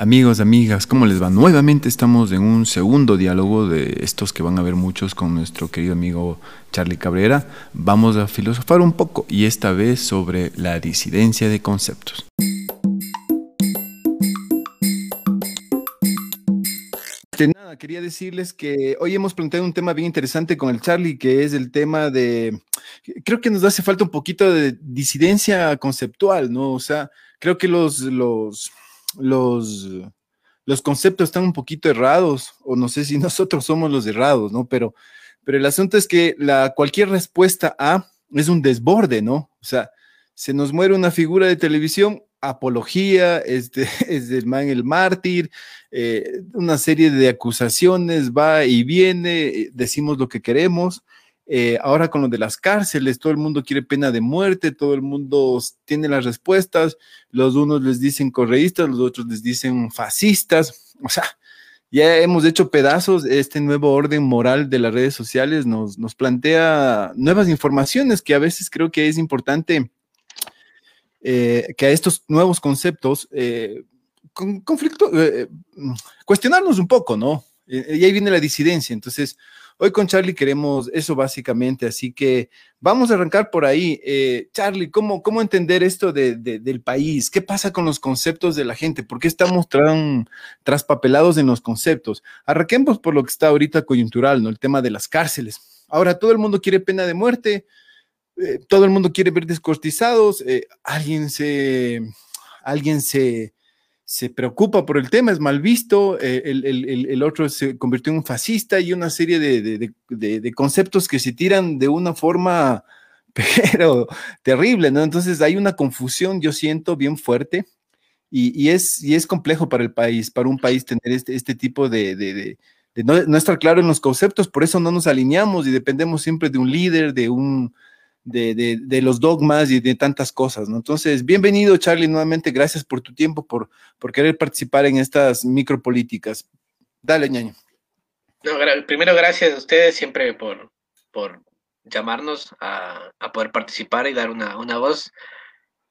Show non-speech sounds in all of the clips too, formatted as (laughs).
Amigos, amigas, ¿cómo les va? Nuevamente estamos en un segundo diálogo de estos que van a ver muchos con nuestro querido amigo Charlie Cabrera. Vamos a filosofar un poco y esta vez sobre la disidencia de conceptos. Nada, quería decirles que hoy hemos planteado un tema bien interesante con el Charlie, que es el tema de, creo que nos hace falta un poquito de disidencia conceptual, ¿no? O sea, creo que los, los, los, los conceptos están un poquito errados, o no sé si (laughs) nosotros somos los errados, ¿no? Pero, pero el asunto es que la, cualquier respuesta a es un desborde, ¿no? O sea, se nos muere una figura de televisión, apología, este, (laughs) es el man el mártir, eh, una serie de acusaciones, va y viene, decimos lo que queremos, eh, ahora con lo de las cárceles, todo el mundo quiere pena de muerte, todo el mundo tiene las respuestas, los unos les dicen correístas, los otros les dicen fascistas, o sea, ya hemos hecho pedazos, este nuevo orden moral de las redes sociales nos, nos plantea nuevas informaciones que a veces creo que es importante eh, que a estos nuevos conceptos, eh, con, conflicto, cuestionarnos un poco, ¿no? y ahí viene la disidencia, entonces Hoy con Charlie queremos eso básicamente, así que vamos a arrancar por ahí. Eh, Charlie, ¿cómo, ¿cómo entender esto del país? ¿Qué pasa con los conceptos de la gente? ¿Por qué estamos tan traspapelados en los conceptos? Arranquemos por lo que está ahorita coyuntural, ¿no? El tema de las cárceles. Ahora todo el mundo quiere pena de muerte, eh, todo el mundo quiere ver descortizados, eh, alguien se... Alguien se, se preocupa por el tema, es mal visto, eh, el, otro se convirtió en un fascista y una serie de, conceptos que se tiran de una forma, (laughs) pero terrible, ¿no? Entonces hay una confusión, yo siento, bien fuerte y, es, y es complejo para el país, para un país tener este, este tipo de, no, no estar claro en los conceptos, por eso no nos alineamos y dependemos siempre de un líder, de un de, los dogmas y de tantas cosas, ¿no? Entonces, bienvenido, Charlie, nuevamente, gracias por tu tiempo, por, por querer participar en estas micropolíticas. Dale, ñaño. primero, gracias a ustedes siempre por, por llamarnos a, poder participar y dar una, voz.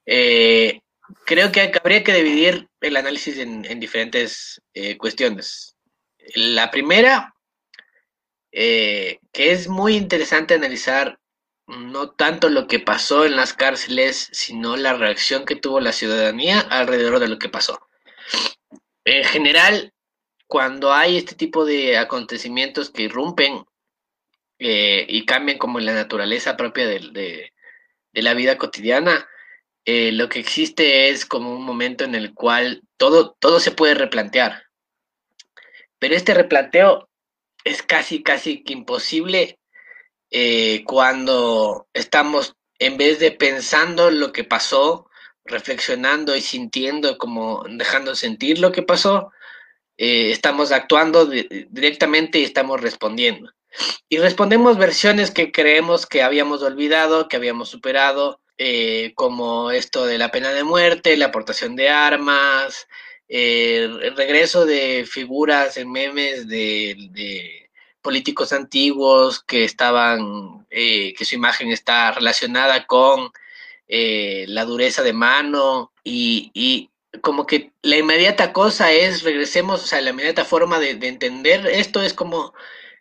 Eh, creo que habría que dividir el análisis en, diferentes eh, cuestiones. La primera, eh, que es muy interesante analizar no tanto lo que pasó en las cárceles, sino la reacción que tuvo la ciudadanía alrededor de lo que pasó. En general, cuando hay este tipo de acontecimientos que irrumpen eh, y cambian como la naturaleza propia de, la vida cotidiana, eh, lo que existe es como un momento en el cual todo, todo se puede replantear. Pero este replanteo es casi, casi que imposible eh, cuando estamos, en vez de pensando lo que pasó, reflexionando y sintiendo, como dejando sentir lo que pasó, eh, estamos actuando directamente y estamos respondiendo. Y respondemos versiones que creemos que habíamos olvidado, que habíamos superado, eh, como esto de la pena de muerte, la aportación de armas, el regreso de figuras en memes de políticos antiguos que estaban, eh, que su imagen está relacionada con eh, la dureza de mano y, como que la inmediata cosa es, regresemos, o sea, la inmediata forma de, entender esto es como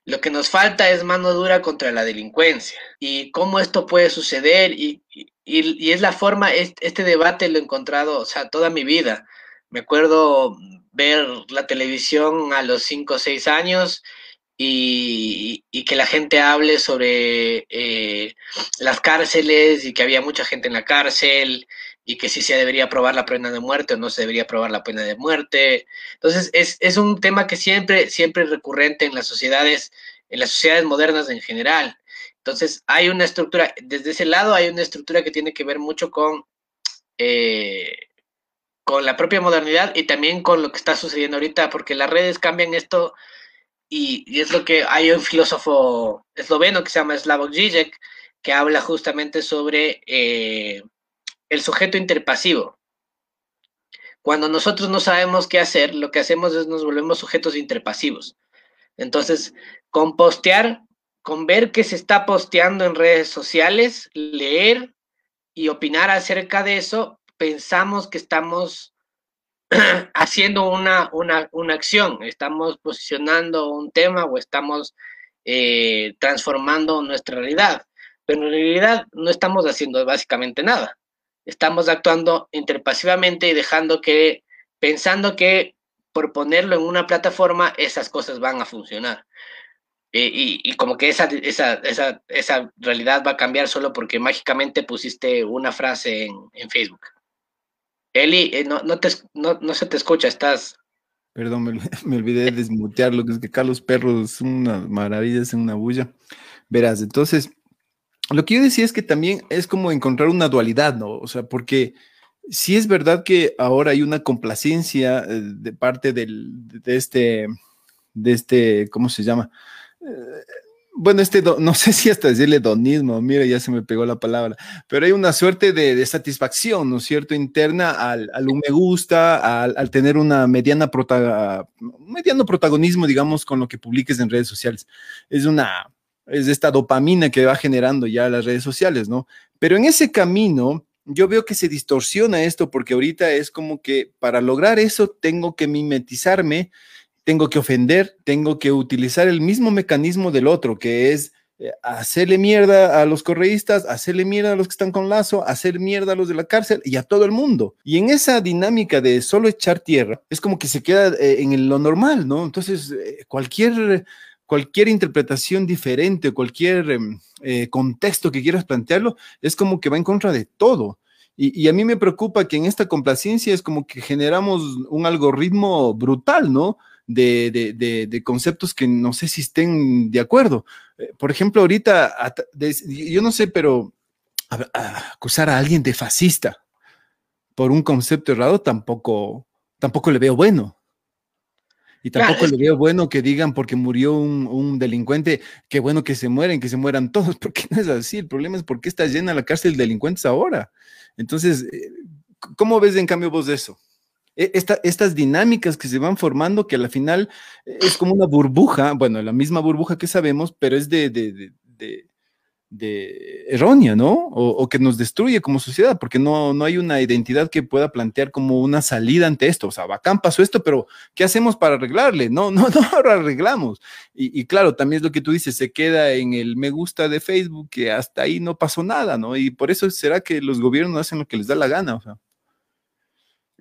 lo que nos falta es mano dura contra la delincuencia y cómo esto puede suceder y, y, es la forma, este debate lo he encontrado, o sea, toda mi vida. Me acuerdo ver la televisión a los 5 o 6 años y, que la gente hable sobre eh, las cárceles y que había mucha gente en la cárcel y que si se debería probar la pena de muerte o no se debería probar la pena de muerte. Entonces, es, es un tema que siempre, siempre es recurrente en las sociedades, en las sociedades modernas en general. Entonces, hay una estructura, desde ese lado hay una estructura que tiene que ver mucho con, eh, con la propia modernidad y también con lo que está sucediendo ahorita, porque las redes cambian esto y, es lo que hay un filósofo esloveno que se llama Slavoj Žižek, que habla justamente sobre eh, el sujeto interpasivo. Cuando nosotros no sabemos qué hacer, lo que hacemos es nos volvemos sujetos interpasivos. Entonces, con postear, con ver qué se está posteando en redes sociales, leer y opinar acerca de eso, pensamos que estamos (clears throat) haciendo una, una, una, acción, estamos posicionando un tema o estamos eh, transformando nuestra realidad, pero en realidad no estamos haciendo básicamente nada. Estamos actuando interpasivamente y dejando que, pensando que por ponerlo en una plataforma, esas cosas van a funcionar. Eh, y, como que esa, esa, esa, esa, realidad va a cambiar solo porque mágicamente pusiste una frase en, en Facebook. Eli, eh, no, no, te, no, no, se te escucha, estás... Perdón, me, (laughs) me olvidé de desmutearlo, que es que Carlos Perro es una maravilla, es una bulla. Verás, entonces, lo que yo decía es que también es como encontrar una dualidad, ¿no? O sea, porque sí es verdad que ahora hay una complacencia eh, de parte del, de este, de este, ¿cómo se llama? Bueno, este, (laughs) no sé si hasta decirle donismo, mira, ya se me pegó la palabra, pero hay una suerte de, satisfacción, ¿no es cierto?, interna al, al un me gusta, al, tener una mediana prota, mediano protagonismo, digamos, con lo que publiques en redes sociales. Es una, es esta dopamina que va generando ya las redes sociales, ¿no? Pero en ese camino, yo veo que se distorsiona esto porque ahorita es como que para lograr eso tengo que mimetizarme tengo que ofender, tengo que utilizar el mismo mecanismo del otro, que es eh, hacerle mierda a los correístas, hacerle mierda a los que están con lazo, hacer mierda a los de la cárcel y a todo el mundo. Y en esa dinámica de solo echar tierra, es como que se queda eh, en lo normal, ¿no? Entonces, eh, cualquier, cualquier interpretación diferente, cualquier em, contexto que quieras plantearlo, es como que va en contra de todo. Y, y, a mí me preocupa que en esta complacencia es como que generamos un algoritmo brutal, ¿no? De, conceptos que no sé si estén de acuerdo. Eh, por ejemplo, ahorita, yo no sé, pero acusar a alguien de fascista por un concepto errado tampoco, tampoco le veo bueno. Y tampoco le veo bueno que digan porque murió un, delincuente, qué bueno que se mueren, que se mueran todos, (laughs) porque no es así. El problema es por qué está llena la cárcel de delincuentes ahora. Entonces, eh, ¿cómo ves en cambio vos de eso? E, estas dinámicas que se van formando, que al final es como una burbuja, bueno, la misma burbuja que sabemos, pero es de, de, errónea, ¿no? O, que nos destruye como sociedad, porque no, no hay una identidad que pueda plantear como una salida ante esto. O sea, bacán pasó esto, pero ¿qué hacemos para arreglarle? No, no, (laughs) no lo arreglamos. Y, y claro, también es lo que tú dices, se queda en el me gusta de Facebook, que hasta ahí no pasó nada, ¿no? Y por eso será que los gobiernos hacen lo que les da la gana, o sea.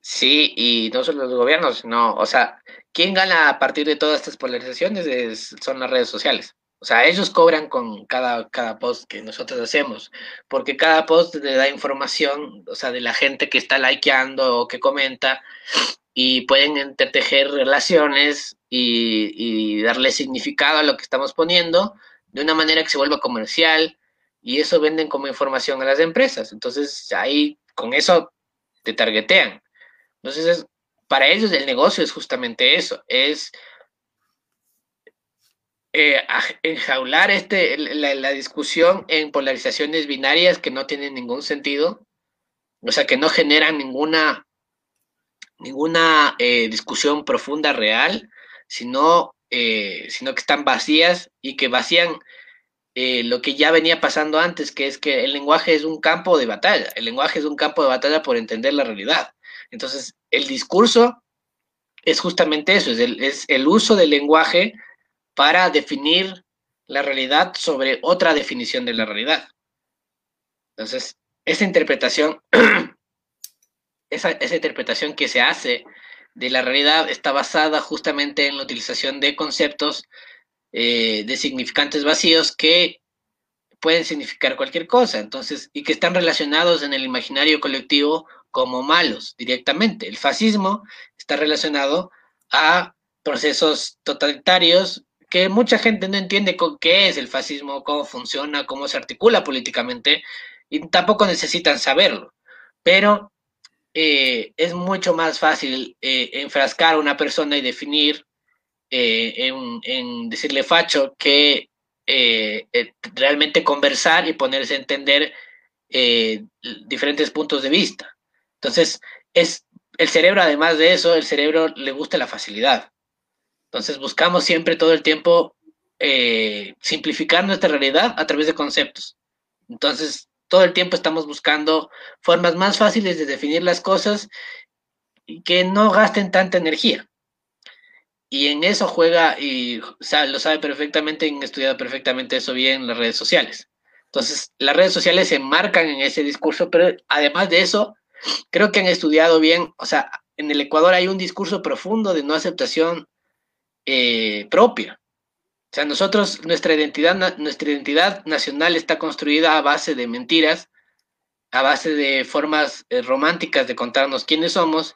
Sí, y no solo los gobiernos, no, o sea, ¿quién gana a partir de todas estas polarizaciones? son las redes sociales. O sea, ellos cobran con cada, cada post que nosotros hacemos, porque cada post le da información, o sea, de la gente que está likeando o que comenta, y pueden entretejer relaciones y, y darle significado a lo que estamos poniendo de una manera que se vuelva comercial, y eso venden como información a las empresas. Entonces, ahí con eso te targetean. Entonces, para ellos el negocio es justamente eso, es eh, enjaular este, la, discusión en polarizaciones binarias que no tienen ningún sentido, o sea, que no generan ninguna, ninguna eh, discusión profunda real, sino, eh, sino que están vacías y que vacían lo que ya venía pasando antes, que es que el lenguaje es un campo de batalla, el lenguaje es un campo de batalla por entender la realidad. Entonces, el discurso es justamente eso, es el, uso del lenguaje para definir la realidad sobre otra definición de la realidad. Entonces, esa interpretación, (clears throat) esa, interpretación que se hace de la realidad está basada justamente en la utilización de conceptos eh, de significantes vacíos que pueden significar cualquier cosa, entonces, y que están relacionados en el imaginario colectivo como malos directamente. El fascismo está relacionado a procesos totalitarios que mucha gente no entiende con qué es el fascismo, cómo funciona, cómo se articula políticamente, y tampoco necesitan saberlo. Pero eh, es mucho más fácil eh, enfrascar a una persona y definir eh, en, decirle facho que realmente conversar y ponerse a entender diferentes puntos de vista. Entonces, es el cerebro, además de eso, el cerebro le gusta la facilidad. Entonces, buscamos siempre todo el tiempo eh, simplificar nuestra realidad a través de conceptos. Entonces, todo el tiempo estamos buscando formas más fáciles de definir las cosas que no gasten tanta energía. Y en eso juega, y lo sabe perfectamente, han estudiado perfectamente eso bien las redes sociales. Entonces, las redes sociales se enmarcan en ese discurso, pero además de eso, creo que han estudiado bien, o sea, en el Ecuador hay un discurso profundo de no aceptación eh, propia. O sea, nosotros, nuestra identidad, nuestra identidad nacional está construida a base de mentiras, a base de formas eh, románticas de contarnos quiénes somos,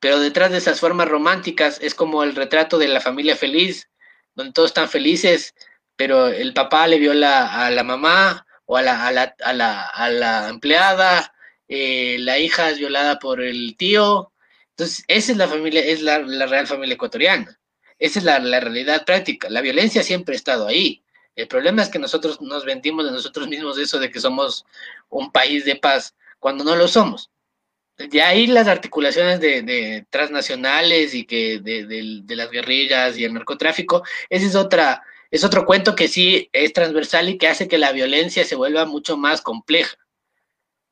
pero detrás de esas formas románticas es como el retrato de la familia feliz, donde todos están felices, pero el papá le viola a la mamá o a la, a la, a la, a la empleada, eh, la hija es violada por el tío. Entonces, esa es la familia, es la, la real familia ecuatoriana. Esa es la, la, realidad práctica. La violencia siempre ha estado ahí. El problema es que nosotros nos vendimos de nosotros mismos eso de que somos un país de paz cuando no lo somos. De ahí las articulaciones de, transnacionales y que de, las guerrillas y el narcotráfico, ese es otra, es otro cuento que sí es transversal y que hace que la violencia se vuelva mucho más compleja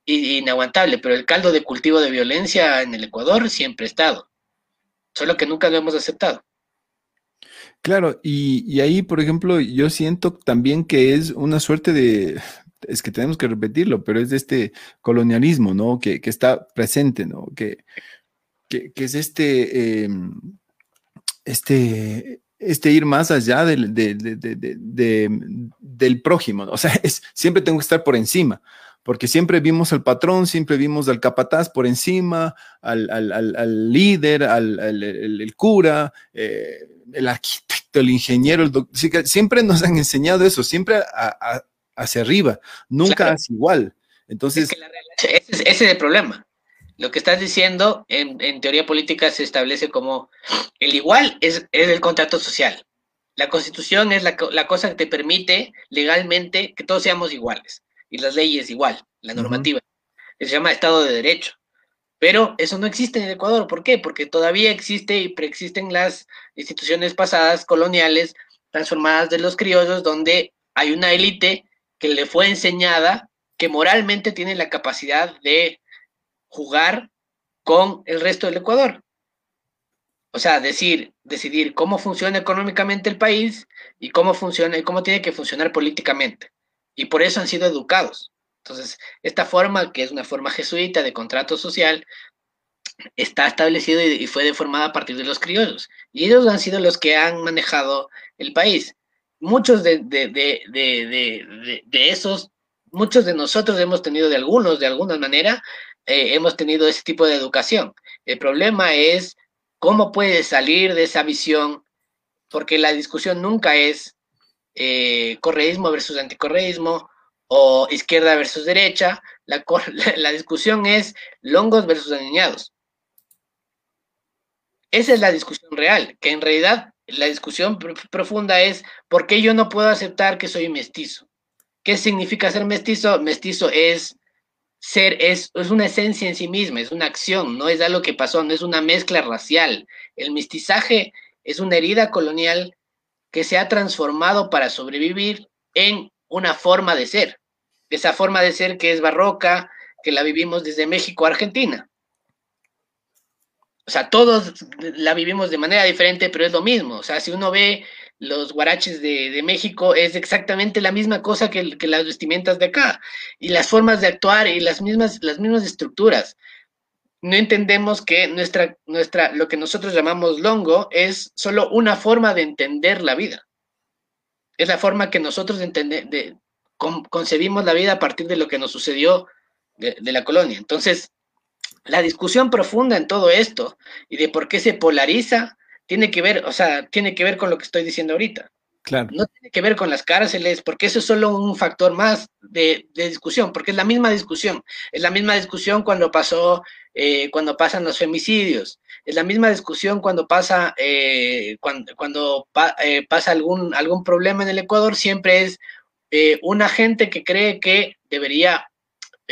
inaguantable, pero el caldo de cultivo de violencia en el Ecuador siempre ha estado, solo que nunca lo hemos aceptado. Claro, y, ahí, por ejemplo, yo siento también que es una suerte de, es que tenemos que repetirlo, pero es de este colonialismo, ¿no? Que, está presente, ¿no? Que, que, es este, em, este, este ir más allá del, del prójimo, ¿no? O sea, es, siempre tengo que estar por encima, porque siempre vimos al patrón, siempre vimos al capataz por encima, al, líder, al el, cura, eh, el arquitecto, el ingeniero, el doctor. Siempre nos han enseñado eso, siempre a, hacia arriba, nunca es igual. Entonces... ese, es, el problema. Lo que estás diciendo en, teoría política se establece como el igual es, el contrato social. La constitución es la, cosa que te permite legalmente que todos seamos iguales. Y las leyes igual, la normativa. Se llama Estado de Derecho. Pero eso no existe en Ecuador. ¿Por qué? Porque todavía existe y preexisten las instituciones pasadas coloniales transformadas de los criollos donde hay una élite que le fue enseñada que moralmente tiene la capacidad de jugar con el resto del Ecuador. O sea, decir, decidir cómo funciona económicamente el país y cómo funciona y cómo tiene que funcionar políticamente. Y por eso han sido educados. Entonces, esta forma, que es una forma jesuita de contrato social, está establecido y, fue deformada a partir de los criollos. Y ellos han sido los que han manejado el país muchos de, esos, muchos de nosotros hemos tenido de algunos, de alguna manera, eh, hemos tenido ese tipo de educación. El problema es cómo puedes salir de esa visión, porque la discusión nunca es eh, correísmo versus anticorreísmo o izquierda versus derecha, (laughs) la, discusión es longos versus aniñados. Esa es la discusión real, que en realidad la discusión profunda es ¿por qué yo no puedo aceptar que soy mestizo? ¿Qué significa ser mestizo? Mestizo es ser, es, es una esencia en sí misma, es una acción, no es algo que pasó, no es una mezcla racial. El mestizaje es una herida colonial que se ha transformado para sobrevivir en una forma de ser. Esa forma de ser que es barroca, que la vivimos desde México a Argentina. O sea, todos la vivimos de manera diferente, pero es lo mismo. O sea, si uno ve los guaraches de, México, es exactamente la misma cosa que, que, las vestimentas de acá. Y las formas de actuar y las mismas, las mismas estructuras. No entendemos que nuestra, nuestra, lo que nosotros llamamos longo es solo una forma de entender la vida. Es la forma que nosotros entende, de, concebimos la vida a partir de lo que nos sucedió de, de la colonia. Entonces, la discusión profunda en todo esto y de por qué se polariza tiene que ver, o sea, tiene que ver con lo que estoy diciendo ahorita. Claro. No tiene que ver con las cárceles, porque eso es solo un factor más de, discusión, porque es la misma discusión. Es la misma discusión cuando pasó, eh, cuando pasan los femicidios. Es la misma discusión cuando pasa, eh, cuando, cuando eh, pasa algún, algún problema en el Ecuador, siempre es una gente que cree que debería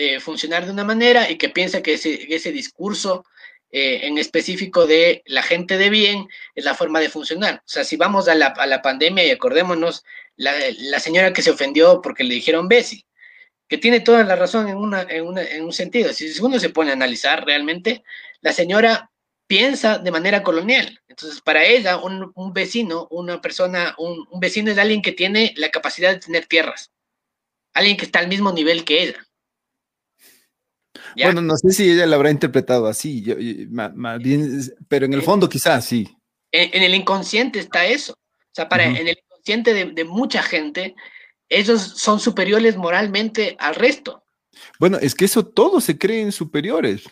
eh, funcionar de una manera y que piensa que ese, discurso eh, en específico de la gente de bien es la forma de funcionar. O sea, si vamos a la, pandemia y acordémonos, la, señora que se ofendió porque le dijeron Bessie, que tiene toda la razón en, una, en, un sentido. Si uno se pone a analizar realmente, la señora piensa de manera colonial. Entonces, para ella, un, vecino, una persona, un, vecino es alguien que tiene la capacidad de tener tierras, alguien que está al mismo nivel que ella. Bueno, no sé si ella lo habrá interpretado así, pero en el fondo quizás sí. En, el inconsciente está eso. O sea, para, en el inconsciente de, de mucha gente, ellos son superiores moralmente al resto. Bueno, es que eso todos se creen superiores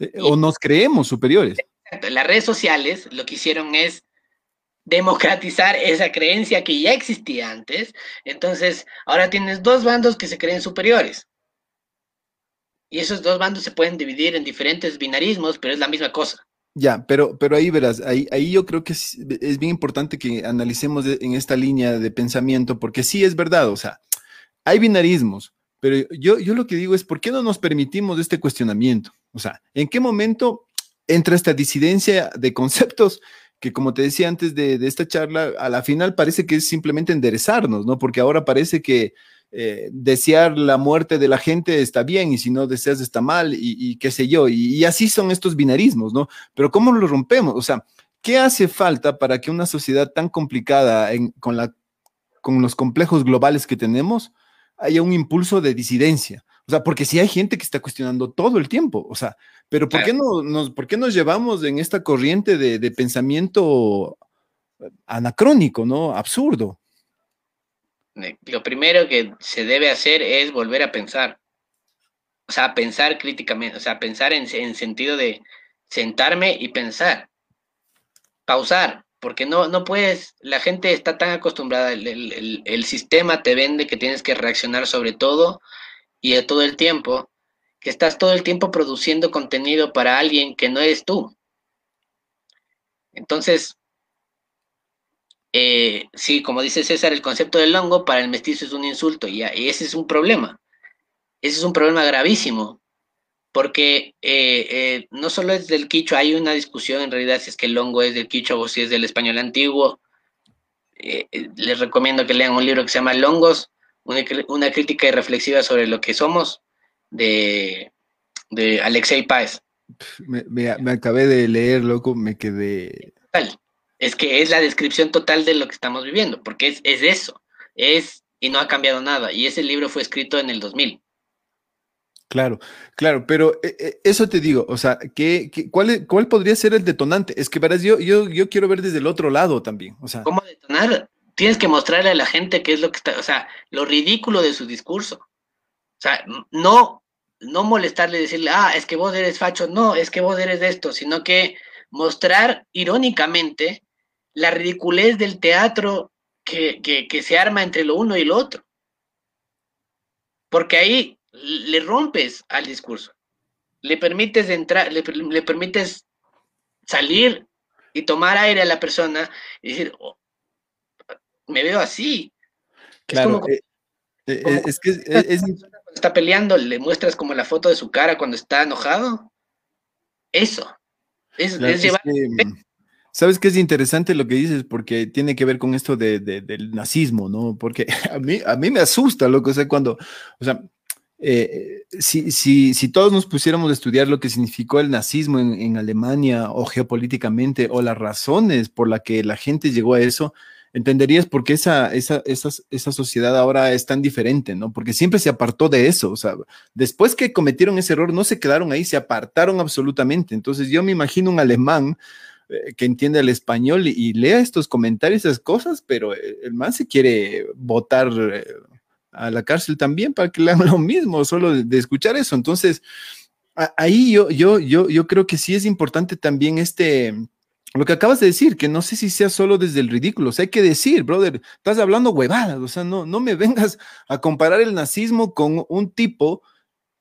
eh, o nos creemos superiores. Las redes sociales lo que hicieron es democratizar esa creencia que ya existía antes. Entonces, ahora tienes dos bandos que se creen superiores. Y esos dos bandos se pueden dividir en diferentes binarismos, pero es la misma cosa. Ya, pero, pero ahí verás, ahí, ahí yo creo que es, es bien importante que analicemos en esta línea de pensamiento, porque sí es verdad, o sea, hay binarismos, pero yo, yo lo que digo es, ¿por qué no nos permitimos este cuestionamiento? O sea, ¿en qué momento entra esta disidencia de conceptos que, como te decía antes de, esta charla, a la final parece que es simplemente enderezarnos, ¿no? Porque ahora parece que eh, desear la muerte de la gente está bien y si no deseas está mal y, qué sé yo. Y, así son estos binarismos, ¿no? Pero ¿cómo lo rompemos? O sea, ¿qué hace falta para que una sociedad tan complicada con, la, con los complejos globales que tenemos haya un impulso de disidencia? O sea, porque si hay gente que está cuestionando todo el tiempo, o sea, pero ¿por, qué, no, nos, ¿por qué nos llevamos en esta corriente de, pensamiento anacrónico, ¿no? Absurdo. Lo primero que se debe hacer es volver a pensar. O sea, pensar críticamente, o sea, pensar en, sentido de sentarme y pensar. Pausar, porque no, no puedes, la gente está tan acostumbrada, el, el sistema te vende que tienes que reaccionar sobre todo y todo el tiempo, que estás todo el tiempo produciendo contenido para alguien que no eres tú. Entonces, eh, sí, como dice César, el concepto del hongo para el mestizo es un insulto y, ese es un problema. Ese es un problema gravísimo, porque eh, eh, no solo es del quicho, hay una discusión en realidad si es que el hongo es del quicho o si es del español antiguo. les recomiendo que lean un libro que se llama Longos, una, crítica y reflexiva sobre lo que somos de, de Alexei Páez. Me, acabé de leer, loco, me quedé... Es que es la descripción total de lo que estamos viviendo, porque es, es eso, es y no ha cambiado nada. Y ese libro fue escrito en el 2000. Claro, claro, pero eh, eh, eso te digo, o sea, ¿qué, cuál, ¿cuál podría ser el detonante? Es que verás, yo, yo, yo quiero ver desde el otro lado también, o sea. ¿Cómo detonar? tienes que mostrarle a la gente qué es lo que está, o sea, lo ridículo de su discurso. O sea, no, no molestarle y decirle, ah, es que vos eres facho, no, es que vos eres de esto, sino que mostrar irónicamente la ridiculez del teatro que, se arma entre lo uno y lo otro. Porque ahí le rompes al discurso, le permites entrar, le, le permites salir y tomar aire a la persona y decir, oh, me veo así. Claro, eh, eh, eh, es, que está peleando, le muestras como la foto de su cara cuando está enojado. Eso. Es, llevar... Mm, Sabes que es interesante lo que dices porque tiene que ver con esto de, del nazismo, ¿no? Porque (laughs) a mí, a mí me asusta lo que sé cuando, o sea, si, si, si, todos nos pusiéramos a estudiar lo que significó el nazismo en, Alemania o geopolíticamente o las razones por las que la gente llegó a eso, entenderías por qué esa, esa, esa, sociedad ahora es tan diferente, ¿no? Porque siempre se apartó de eso, o sea, después que cometieron ese error, no se quedaron ahí, se apartaron absolutamente. Entonces yo me imagino un alemán eh, que entiende el español y, lea estos comentarios, esas cosas, pero el man se quiere votar eh, a la cárcel también para que le hagan (laughs) lo mismo, solo de, escuchar eso. Entonces, ahí yo, yo, yo, yo creo que sí es importante también este lo que acabas de decir, que no sé si sea solo desde el ridículo, o sea, hay que decir, brother, estás hablando huevadas, o sea, no, no me (laughs) vengas a comparar el nazismo con un tipo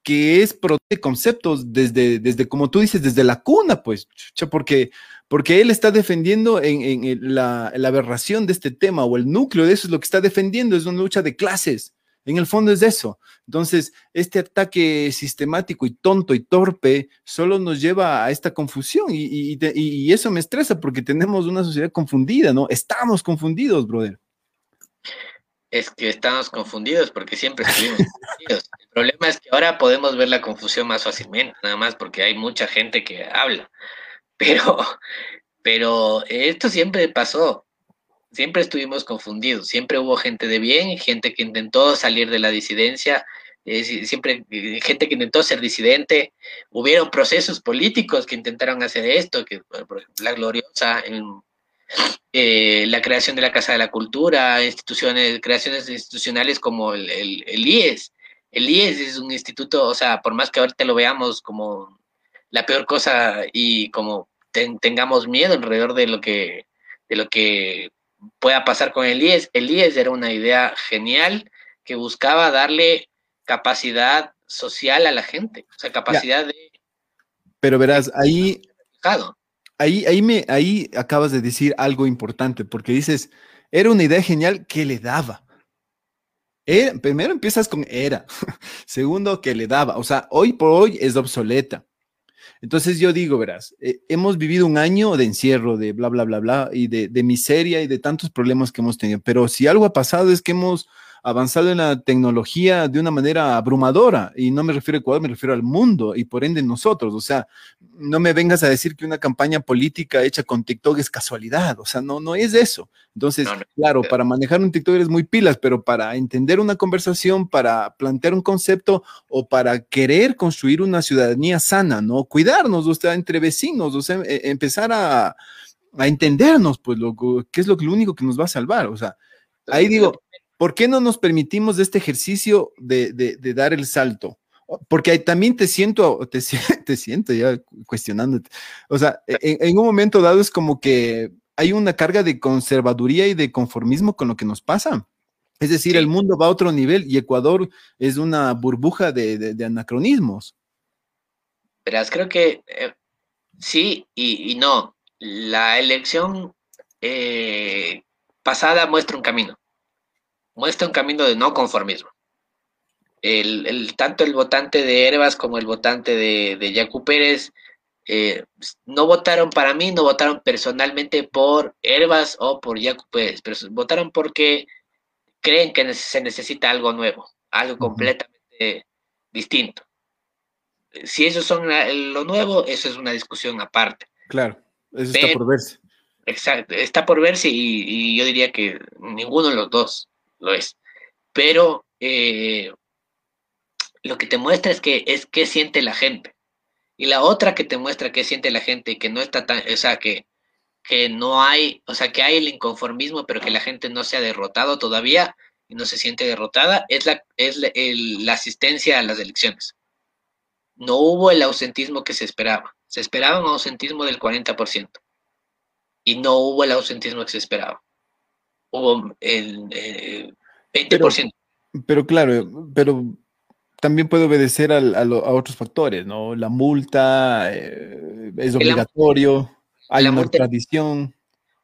que es pro de conceptos desde, desde, como tú dices, desde la cuna, pues, porque, porque él está defendiendo en, la, la, aberración de este tema o el núcleo de eso es lo que está defendiendo, es una lucha de clases. En el fondo es eso. Entonces, este ataque sistemático y tonto y torpe solo nos lleva a esta confusión y, eso me estresa porque tenemos una sociedad confundida, ¿no? Estamos confundidos, brother. Es que estamos confundidos porque siempre estuvimos confundidos. El problema es que ahora podemos ver la confusión más fácilmente, nada más porque hay mucha gente que habla. Pero, (laughs) pero esto siempre pasó. Siempre estuvimos confundidos. Siempre hubo gente de bien, gente que intentó salir de la disidencia, eh, siempre eh, gente que intentó ser disidente. Hubieron procesos políticos que intentaron hacer esto, que por ejemplo, la gloriosa eh, la creación de la Casa de la Cultura, instituciones, creaciones institucionales como el, el, IES. El IES es un instituto, o sea, por más que ahorita lo veamos como la peor cosa y como tengamos miedo alrededor de lo que de lo que pueda pasar con el IES, el IES era una idea genial que buscaba darle capacidad social a la gente, o sea, capacidad de... Pero verás, ahí ahí, ahí, me, ahí acabas de decir algo importante, porque dices, era una idea genial que le daba. primero empiezas con era, (laughs) segundo que le daba, o sea, hoy por hoy es obsoleta. Entonces yo digo, verás, eh, hemos vivido un año de encierro, de bla, bla, bla, bla, y de, de miseria y de tantos problemas que hemos tenido, pero si algo ha pasado es que hemos avanzado en la tecnología de una manera abrumadora, y no me refiero a Ecuador, me refiero al mundo y por ende nosotros. O sea, no me vengas a decir que una campaña política hecha con TikTok es casualidad, o sea, no, no es eso. Entonces, claro, para manejar un TikTok eres muy pilas, pero para entender una conversación, para plantear un concepto o para querer construir una ciudadanía sana, ¿no? Cuidarnos, o sea, entre vecinos, o sea, e, empezar a, a entendernos, pues, lo, que es lo, lo único que nos va a salvar, o sea, ahí digo, ¿por qué no nos permitimos este ejercicio de, dar el salto? Porque también te siento, te, (laughs) te siento ya cuestionándote. O sea, en, un momento dado es como que hay una carga de conservaduría y de conformismo con lo que nos pasa. Es decir, el mundo va a otro nivel y Ecuador es una burbuja de, anacronismos. Verás, creo que eh, sí y, no. La elección eh, pasada muestra un camino muestra un camino de no conformismo. El, tanto el votante de Herbas como el votante de, de Yacu Pérez eh, no votaron para mí, no votaron personalmente por Herbas o por Yacu Pérez, pero votaron porque creen que se necesita algo nuevo, algo completamente distinto. Si esos son lo nuevo, eso es una discusión aparte. Claro, eso está por verse. Exacto, está por verse y, yo diría que ninguno de los dos lo es. Pero eh, lo que te muestra es que es qué siente la gente. Y la otra que te muestra qué siente la gente, que no está tan, o sea, que, que no hay, o sea, que hay el inconformismo, pero que la gente no se ha derrotado todavía y no se siente derrotada, es la, es la asistencia a las elecciones. No hubo el ausentismo que se esperaba. Se esperaba un ausentismo del 40% y no hubo el ausentismo que se esperaba hubo el 20%. Pero, claro, pero también puede obedecer a, otros factores, ¿no? La multa eh, es obligatorio, hay una tradición.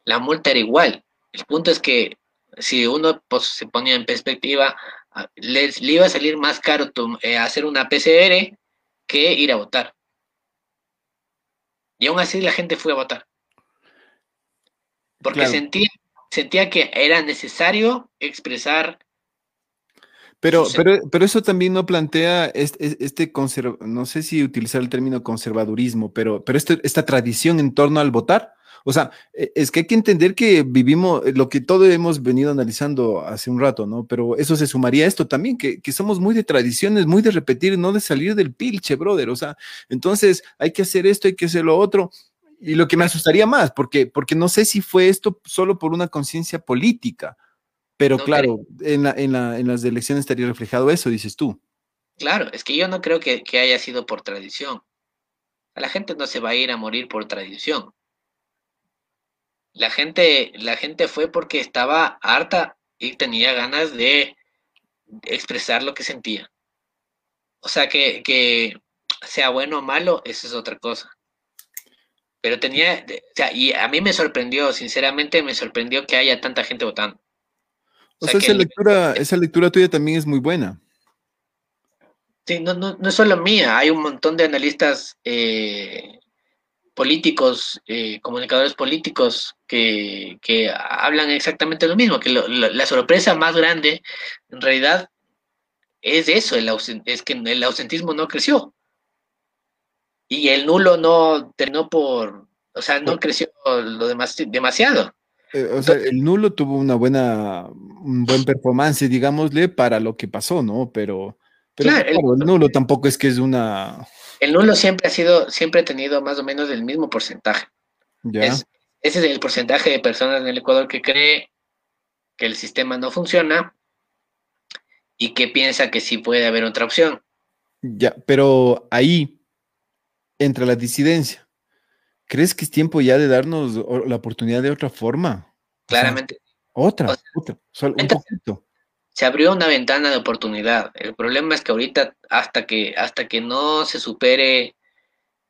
La multa era igual. El punto es que si uno pues, se ponía en perspectiva, les, le iba a salir más caro eh, hacer una PCR que ir a votar. Y aún así la gente fue a votar. Porque sentía sentía que era necesario expresar. Pero, pero, pero eso también no plantea este, este no sé si utilizar el término conservadurismo, pero, pero este, esta tradición en torno al votar. O sea, e, es que hay que entender que vivimos lo que todo hemos venido analizando hace un rato, ¿no? Pero eso se sumaría a esto también, que, que, somos muy de tradiciones, muy de repetir, no de salir del pilche, brother. O sea, entonces hay que hacer esto, hay que hacer lo otro. Y lo que me asustaría más, porque, porque no sé si fue esto solo por una conciencia política, pero claro, en, la, en, la, en, las elecciones estaría reflejado eso, dices tú. Claro, es que yo no creo que, que haya sido por tradición. La gente no se va a ir a morir por tradición. La gente, la gente fue porque estaba harta y tenía ganas de expresar lo que sentía. O sea, que, que sea bueno o malo, eso es otra cosa. Pero tenía, o sea, y a mí me sorprendió, sinceramente me sorprendió que haya tanta gente votando. O, sea, esa, lectura, (laughs) esa lectura tuya también es muy buena. Sí, no, no, no es solo mía, hay un montón de analistas eh, políticos, eh, comunicadores políticos que, que, hablan exactamente lo mismo, que la sorpresa más grande en realidad es eso, el es que el ausentismo no creció y el nulo no terminó por, O sea, no creció lo demasiado. Eh, o sea, el nulo tuvo una buena, un buen performance, digámosle, para lo que pasó, ¿no? Pero, claro, el, nulo tampoco es que es una. El nulo siempre ha sido, siempre ha tenido más o menos el mismo porcentaje. Ya. ese es el porcentaje de personas en el Ecuador que cree que el sistema no funciona y que piensa que sí puede haber otra opción. Ya, pero ahí entra la disidencia. ¿Crees que es tiempo ya de darnos la oportunidad de otra forma? Claramente. otra, otra, solo un poquito. Se abrió una ventana de oportunidad. El problema es que ahorita, hasta que, hasta que no se supere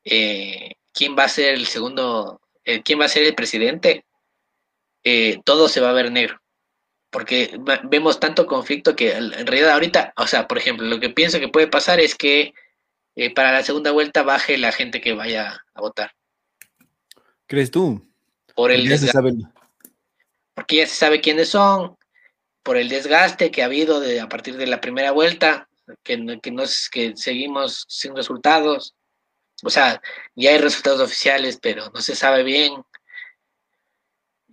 eh, quién va a ser el segundo, eh, quién va a ser el presidente, eh, todo se va a ver negro. Porque vemos tanto conflicto que en realidad ahorita, o sea, por ejemplo, lo que pienso que puede pasar es que para la segunda vuelta baje la gente que vaya a votar. ¿Crees tú? Por el Porque ya se sabe quiénes son, por el desgaste que ha habido de, a partir de la primera vuelta, que, que, nos, que seguimos sin resultados. O sea, ya hay resultados oficiales, pero no se sabe bien.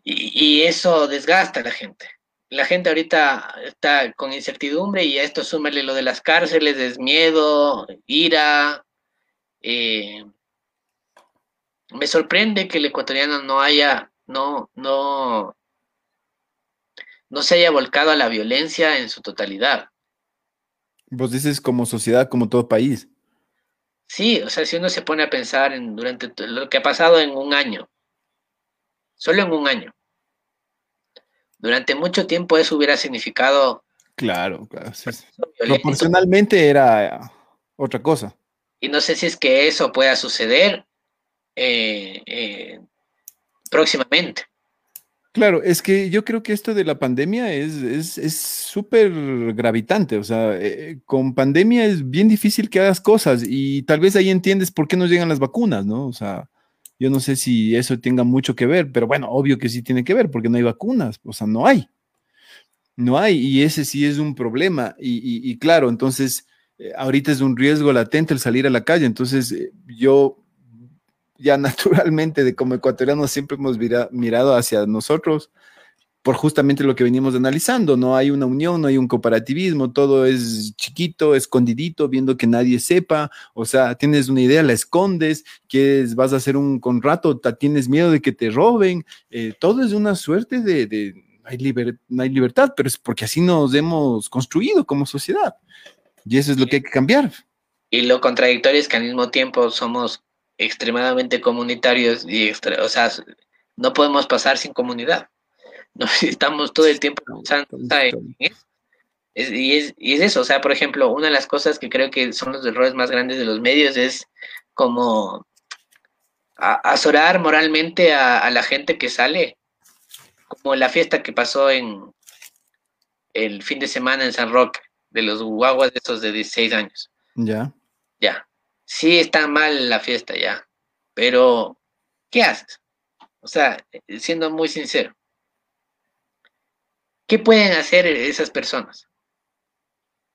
Y, y, eso desgasta a la gente. La gente ahorita está con incertidumbre y a esto súmale lo de las cárceles, es miedo, ira, eh, me sorprende que el ecuatoriano no haya, no, no, no se haya volcado a la violencia en su totalidad. Vos dices como sociedad, como todo país. Sí, o sea, si uno se pone a pensar en durante lo que ha pasado en un año, solo en un año, durante mucho tiempo eso hubiera significado. Claro, claro. Proporcionalmente era otra cosa. Y no sé si es que eso pueda suceder eh, eh, próximamente. Claro, es que yo creo que esto de la pandemia es súper es, gravitante, o sea, eh, con pandemia es bien difícil que hagas cosas y tal vez ahí entiendes por qué no llegan las vacunas, ¿no? O sea, yo no sé si eso tenga mucho que ver, pero bueno, obvio que sí tiene que ver porque no hay vacunas, o sea, no hay. No hay y ese sí es un problema y, claro, entonces, ahorita es un riesgo latente el salir a la calle, entonces yo ya (laughs) naturalmente de como ecuatorianos siempre hemos mirado hacia nosotros por justamente lo que venimos analizando, no hay una unión, no hay un cooperativismo, todo es chiquito, escondidito, viendo que nadie sepa, o sea, tienes una idea, la escondes, quieres, vas a hacer un contrato, tienes miedo de que te roben, eh, todo es una suerte de, no hay libertad, pero es porque así nos hemos construido como sociedad, y eso es lo que hay que cambiar. Y lo contradictorio es que al mismo tiempo somos extremadamente comunitarios y o sea, no podemos pasar sin comunidad. (laughs) No, estamos todo el tiempo pensando en es, y, es, y es eso, o sea, por ejemplo, una de las cosas que creo que son los errores más grandes de los medios es como azorar moralmente a, a, la gente que sale, como la fiesta que pasó en el fin de semana en San Roque, de los guaguas de esos de 16 años. Ya. Ya sí está mal la fiesta ya, pero ¿qué haces? O sea, siendo muy sincero, ¿qué pueden hacer esas personas?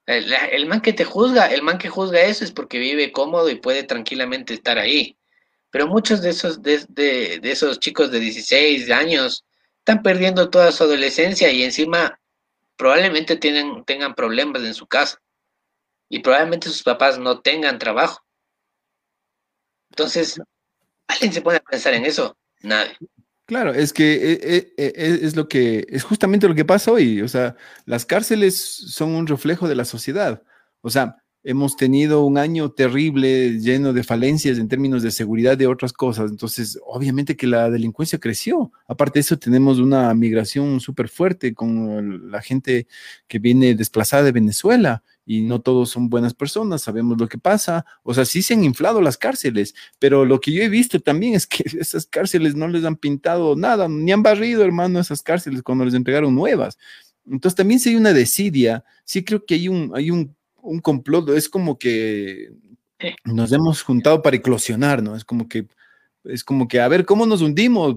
El, man que te juzga, el man que juzga eso es porque vive cómodo y puede tranquilamente estar ahí. Pero muchos de esos, de, esos chicos de 16 años están perdiendo toda su adolescencia y encima probablemente tengan problemas en su casa. Y probablemente sus papás no tengan trabajo. Entonces, ¿alguien se a pensar en eso? Nadie. Claro, es que eh, eh, eh, es, lo que es justamente lo que pasa hoy. O sea, las cárceles son un reflejo de la sociedad. O sea, hemos tenido un año terrible, lleno de falencias en términos de seguridad y otras cosas. Entonces, obviamente que la delincuencia creció. Aparte de eso, tenemos una migración súper fuerte con la gente que viene desplazada de Venezuela y no todos son buenas personas, sabemos lo que pasa, o sea, sí se han inflado las cárceles, pero lo que yo he visto también es que (laughs) esas cárceles no les han pintado nada, ni han barrido, hermano, esas cárceles cuando les entregaron nuevas. Entonces también si hay una desidia, sí creo que hay un, hay un, un complot, es como que nos hemos juntado para eclosionar, ¿no? Es como que, es como que, a ver, ¿cómo nos hundimos?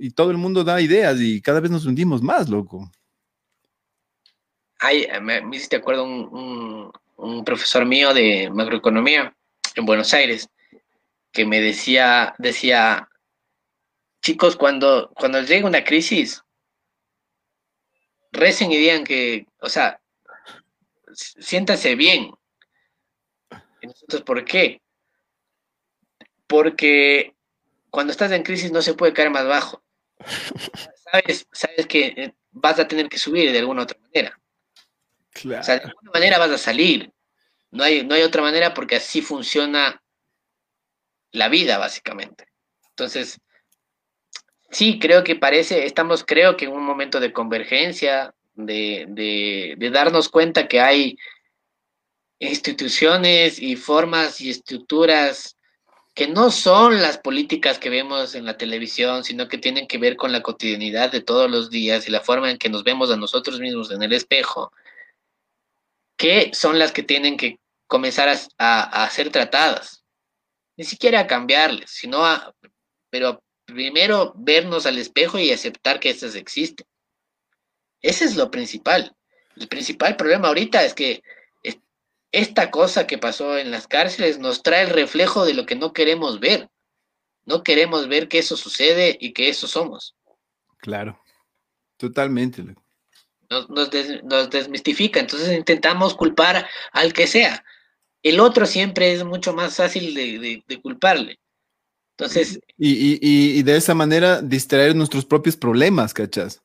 y todo el mundo da ideas y cada vez nos hundimos más, loco hay, me, me hiciste acuerdo un, un, profesor mío de macroeconomía en Buenos Aires que me decía, decía, chicos, cuando, cuando llega una crisis, recen y digan que, o sea, siéntase bien. Entonces, ¿por qué? Porque cuando estás en crisis no se puede caer más bajo. (laughs) Sabes, sabes que eh, vas a tener que subir de alguna otra manera. O sea, de alguna manera vas a salir. No hay, no hay otra manera porque así funciona la vida, básicamente. Entonces, sí, creo que parece, estamos, creo que en un momento de convergencia, de, de darnos cuenta que hay instituciones y formas y estructuras que no son las políticas que vemos en la televisión, sino que tienen que ver con la cotidianidad de todos los días y la forma en que nos vemos a nosotros mismos en el espejo, que son las que tienen que comenzar a, ser tratadas. Ni siquiera a cambiarles, sino a, pero primero vernos al espejo y aceptar que estas existen. Ese es lo principal. El principal problema ahorita es que esta cosa que pasó en las cárceles nos trae el reflejo de lo que no queremos ver. No queremos ver que eso sucede y que eso somos. Claro, totalmente. Nos, desmistifica, entonces intentamos culpar al que sea. El otro siempre es mucho más fácil de, culparle. Entonces. Y, de esa manera distraer nuestros propios problemas, ¿cachas?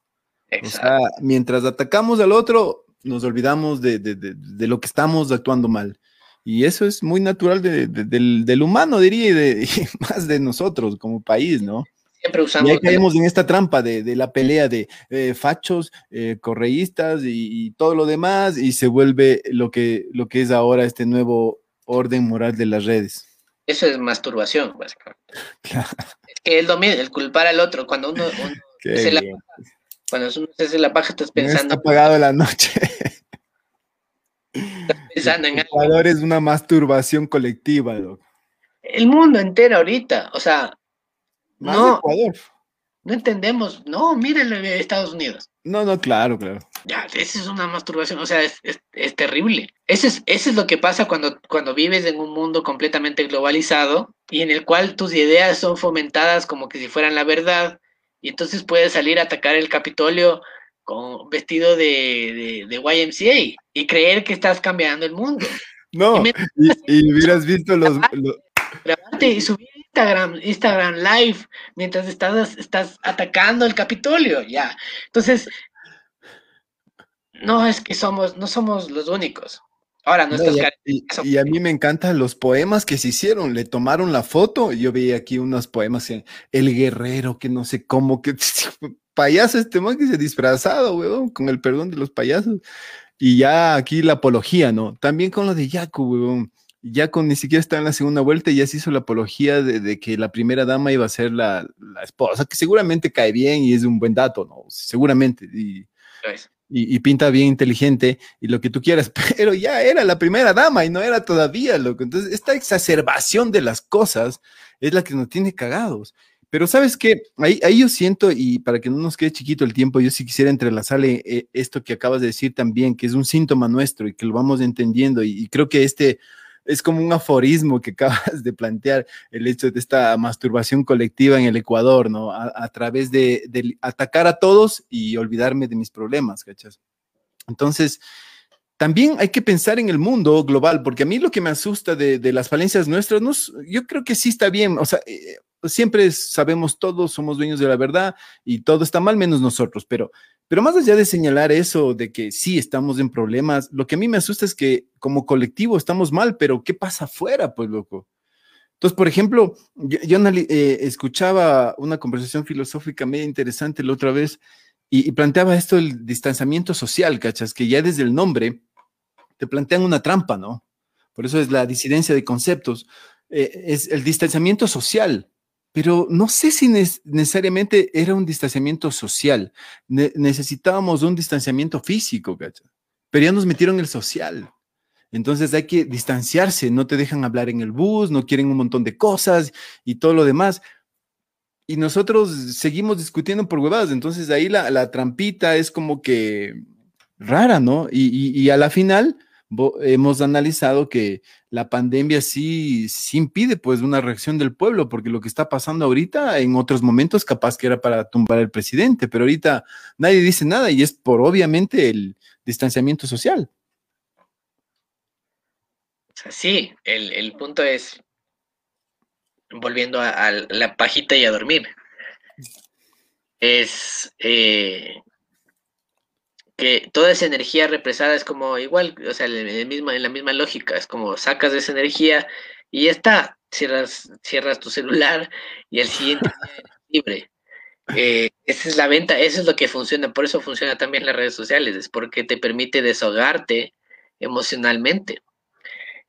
O sea, mientras atacamos al otro, nos olvidamos de, lo que estamos actuando mal. Y eso es muy natural del, humano, diría, y, de, (laughs) más de nosotros como país, ¿no? Siempre usamos. Y ahí caemos en esta trampa de, la pelea de eh, fachos, eh, correístas y, todo lo demás, y se vuelve lo que, lo que es ahora este nuevo orden moral de las redes. Eso es masturbación, básicamente. Es que el dominio, el culpar al otro, cuando uno, (laughs) se la, cuando uno se hace la paja, estás pensando. está apagado la noche. Estás pensando en algo. es una masturbación colectiva, El mundo entero ahorita, o sea. No, No entendemos. No, mírenlo en Estados Unidos. No, no, claro, claro. Ya, esa es una masturbación, o sea, es, es, terrible. Eso es, eso es lo que pasa cuando, cuando vives en un mundo completamente globalizado y en el cual tus ideas son fomentadas como que si fueran la verdad y entonces puedes salir a atacar el Capitolio con vestido de, de, YMCA y creer que estás cambiando el mundo. No, y, hubieras visto los, Grabarte y subir Instagram, Instagram Live mientras estás, estás atacando el Capitolio, ya. Entonces, no es que somos, no somos los únicos. Ahora, no, y, a mí me encantan los poemas que se hicieron. Le tomaron la foto. Yo vi aquí unos poemas. El guerrero, que no sé cómo, que (laughs) payaso este man que se disfrazado, weón, con el perdón de los payasos. Y ya aquí la apología, ¿no? También con lo de Yaku, weón. Ya con ni siquiera está en la segunda vuelta, ya se hizo la apología de, que la primera dama iba a ser la, la, esposa, que seguramente cae bien y es un buen dato, ¿no? Seguramente. Y, y, pinta bien inteligente y lo que tú quieras, (laughs) pero ya era la primera dama y no era todavía, loco. Entonces, esta exacerbación de las cosas es la que nos tiene cagados. Pero sabes qué, ahí, ahí yo siento, y para que no nos quede chiquito el tiempo, yo sí quisiera entrelazarle eh, esto que acabas de decir también, que es un síntoma nuestro y que lo vamos entendiendo, y creo que este es como un aforismo que (laughs) acabas de plantear, el hecho de esta masturbación colectiva en el Ecuador, ¿no? A, través de, atacar a todos y olvidarme de mis problemas, ¿cachas? Entonces, también hay que pensar en el mundo global, porque a mí lo que me asusta de, las falencias nuestras, no, yo creo que sí está bien, o sea, eh, siempre sabemos todos, somos dueños de la verdad y todo está mal menos nosotros, pero pero más allá de señalar eso, de que sí estamos en problemas, lo que a mí me asusta es que como colectivo estamos mal, pero ¿qué pasa afuera, pues, loco? Entonces, por ejemplo, yo, eh, escuchaba una conversación filosófica medio interesante la otra vez y, planteaba esto el distanciamiento social, ¿cachas? Que ya desde el nombre te plantean una trampa, ¿no? Por eso es la disidencia de conceptos. Eh, es el distanciamiento social pero no sé si necesariamente era un distanciamiento social. necesitábamos un distanciamiento físico. Pero ya nos metieron el social. Entonces hay que distanciarse, no te dejan hablar en el bus, no quieren un montón de cosas y todo lo demás. Y nosotros seguimos discutiendo por huevadas. Entonces ahí la, trampita es como que rara, ¿no? Y, y a la final hemos analizado que la pandemia sí, impide pues una reacción del pueblo, porque lo que está pasando ahorita en otros momentos capaz que era para tumbar al presidente, pero ahorita nadie dice nada y es por obviamente el distanciamiento social. Sí, el, punto es, volviendo a, la pajita y a dormir, es eh, que toda esa energía represada es como igual, o sea, en, en la misma lógica, es como sacas esa energía y ya está, cierras, cierras tu celular y el siguiente día libre. Eh, esa es la venta, eso es lo que funciona, por eso funciona también las redes sociales, es porque te permite desahogarte emocionalmente.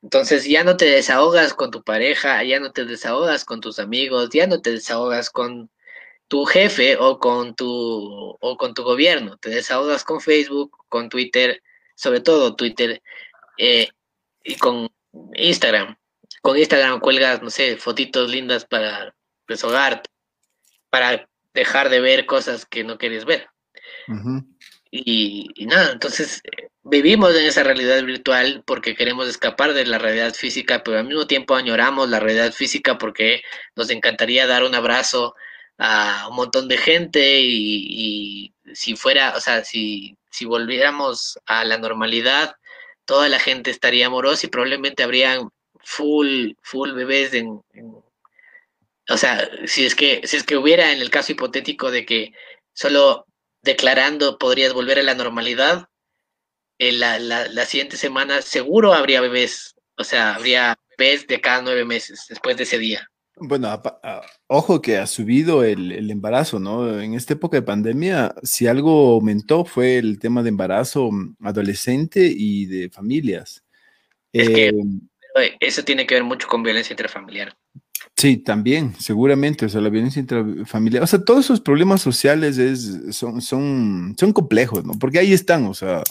Entonces ya no te desahogas con tu pareja, ya no te desahogas con tus amigos, ya no te desahogas con tu jefe o con tu, o con tu gobierno. Te desahogas con Facebook, con Twitter, sobre todo Twitter, eh, y con Instagram. Con Instagram cuelgas, no sé, fotitos lindas para desahogarte, para dejar de ver cosas que no quieres ver. y, y, nada, entonces vivimos en esa realidad virtual porque queremos escapar de la realidad física, pero al mismo tiempo añoramos la realidad física porque nos encantaría dar un abrazo a un montón de gente y, si fuera, o sea, si, si volviéramos a la normalidad, toda la gente estaría amorosa y probablemente habrían full, full bebés en, o sea, si es que, si es que hubiera en el caso hipotético de que solo declarando podrías volver a la normalidad, en la, la, la, siguiente semana seguro habría bebés, o sea, habría bebés de cada nueve meses después de ese día. Bueno, ojo que ha subido el, embarazo, ¿no? En esta época de pandemia, si algo aumentó fue el tema de embarazo adolescente y de familias. Es que eh, eso tiene que ver mucho con violencia intrafamiliar. Sí, también, seguramente, o sea, la violencia intrafamiliar, o sea, todos esos problemas sociales es, son, son, son complejos, ¿no? Porque ahí están, o sea,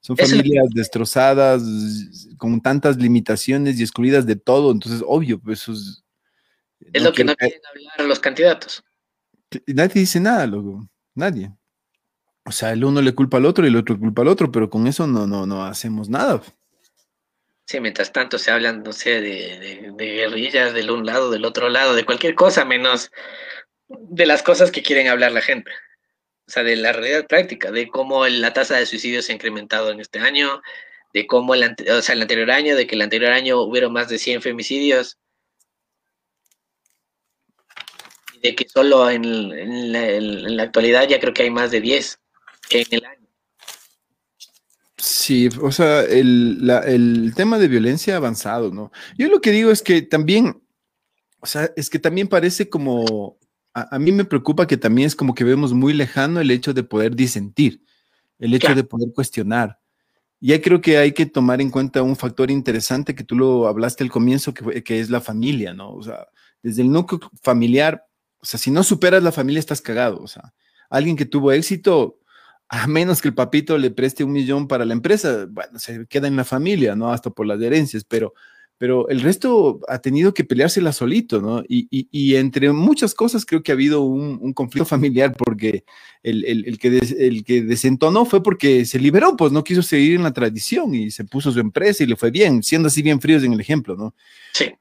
son familias destrozadas, con tantas limitaciones y excluidas de todo, entonces, obvio, pues eso es... Es lo que no quieren hablar los candidatos. Nadie dice nada, loco, nadie. O sea, el uno le culpa al otro y el otro culpa al otro, pero con eso no, no, no hacemos nada. Sí, mientras tanto se hablan, no sé, de, de guerrillas del un lado, del otro lado, de cualquier cosa, menos de las cosas que quieren hablar la gente o sea, de la realidad práctica, de cómo la tasa de suicidios se ha incrementado en este año, de cómo el, o sea, el anterior año, de que el anterior año hubieron más de 100 femicidios, y de que solo en, la, actualidad ya creo que hay más de 10 en el año. Sí, o sea, el, el tema de violencia avanzado, ¿no? Yo lo que digo es que también, o sea, es que también parece como a, mí me preocupa que también es como que vemos muy lejano el hecho de poder disentir, el hecho de poder cuestionar. Y creo que hay que tomar en cuenta un factor interesante que tú lo hablaste al comienzo, que, que es la familia, ¿no? O sea, desde el núcleo familiar, o sea, si no superas la familia estás cagado, o sea, alguien que tuvo éxito, a menos que el papito le preste un millón para la empresa, bueno, se queda en la familia, ¿no? Hasta por las herencias, pero pero el resto ha tenido que peleársela solito, ¿no? Y, y, entre muchas cosas creo que ha habido un, conflicto (laughs) familiar porque el, el, que el que desentonó fue porque se liberó, pues no quiso seguir en la tradición y se puso su empresa y le fue bien, siendo así bien fríos en el ejemplo, ¿no? Sí.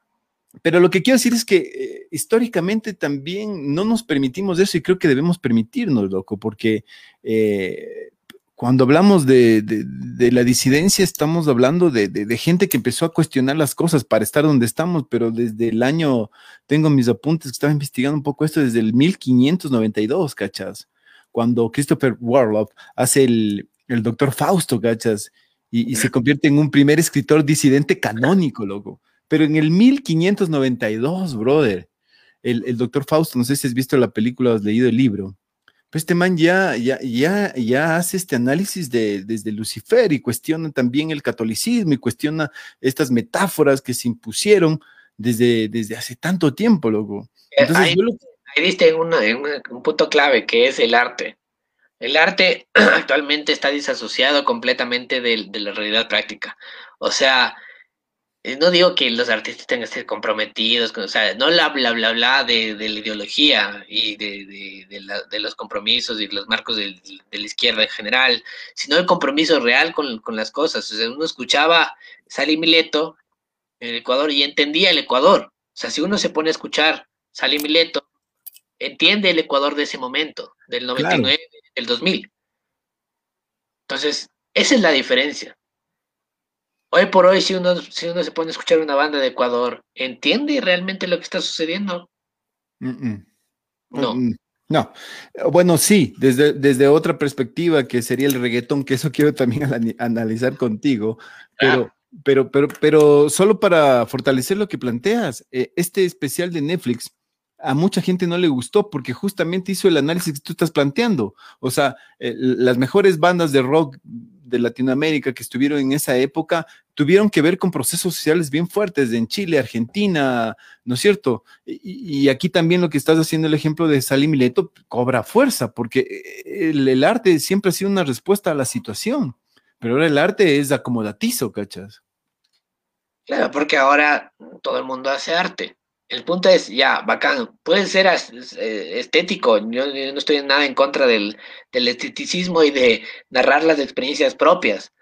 Pero lo que quiero decir es que eh, históricamente también no nos permitimos eso y creo que debemos permitirnos, loco, porque eh, cuando hablamos de, la disidencia, estamos hablando de, gente que empezó a cuestionar las cosas para estar donde estamos, pero desde el año, tengo mis apuntes estaba investigando un poco esto, desde el 1592, ¿cachas? Cuando Christopher Warlock hace el, doctor Fausto, ¿cachas? Y, se convierte en un primer escritor disidente canónico, loco. Pero en el 1592, brother, el, el doctor Fausto, no sé si has visto la película o has leído el libro pues este man ya, ya, ya, ya hace este análisis de, desde Lucifer y cuestiona también el catolicismo y cuestiona estas metáforas que se impusieron desde, desde hace tanto tiempo, loco. Eh, ahí, diste un punto clave que es el arte. El arte (clears throat) actualmente está disasociado completamente de, de la realidad práctica. O sea, no digo que los artistas tengan que ser comprometidos, o sea, no la bla bla bla de, de la ideología y de, de, la, de, los compromisos y los marcos de, la izquierda en general, sino el compromiso real con, con las cosas. O sea, uno escuchaba Sally Mileto en el Ecuador y entendía el Ecuador. O sea, si uno se pone a escuchar Sally Mileto, entiende el Ecuador de ese momento, del 99, del 2000. Entonces, esa es la diferencia. Hoy por hoy, si uno, si uno se pone a escuchar una banda de Ecuador, ¿entiende realmente lo que está sucediendo? No. No, bueno, sí, desde, desde otra perspectiva que sería el reggaetón, que eso quiero también (laughs) analizar contigo, pero, pero, pero, pero solo para fortalecer lo que planteas, eh, este especial de Netflix a mucha gente no le gustó porque justamente hizo el análisis que tú estás planteando. O sea, eh, las mejores bandas de rock de Latinoamérica que estuvieron en esa época tuvieron que ver con procesos sociales bien fuertes en Chile, Argentina, ¿no es cierto? Y, aquí también lo que estás haciendo el ejemplo de Salim Mileto cobra fuerza porque eh, el, el, arte siempre ha sido una respuesta a la situación, pero ahora el arte es acomodatizo, ¿cachas? Claro, porque ahora todo el mundo hace arte. El punto es, ya, bacán, puede ser eh, estético, yo, no estoy nada en contra del, esteticismo y de narrar las experiencias propias,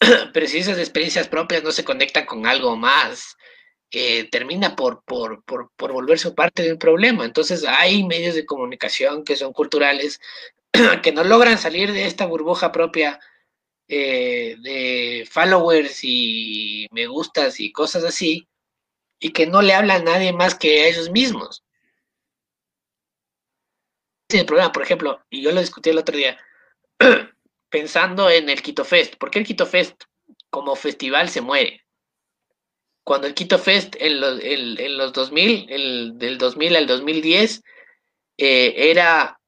(clears throat) pero si esas experiencias propias no se conectan con algo más, termina por, por, por, por volverse parte de un problema. Entonces hay medios de comunicación que son culturales, (clears throat) que no logran salir de esta burbuja propia eh, de followers y me gustas y cosas así, y que no le habla a nadie más que a ellos mismos. Ese es el problema, por ejemplo, y yo lo discutí el otro día, (clears throat) pensando en el Quito Fest. ¿Por qué el Quito Fest como festival se muere? Cuando el Quito Fest en los, en, los 2000, el, del 2000 al 2010, eh, era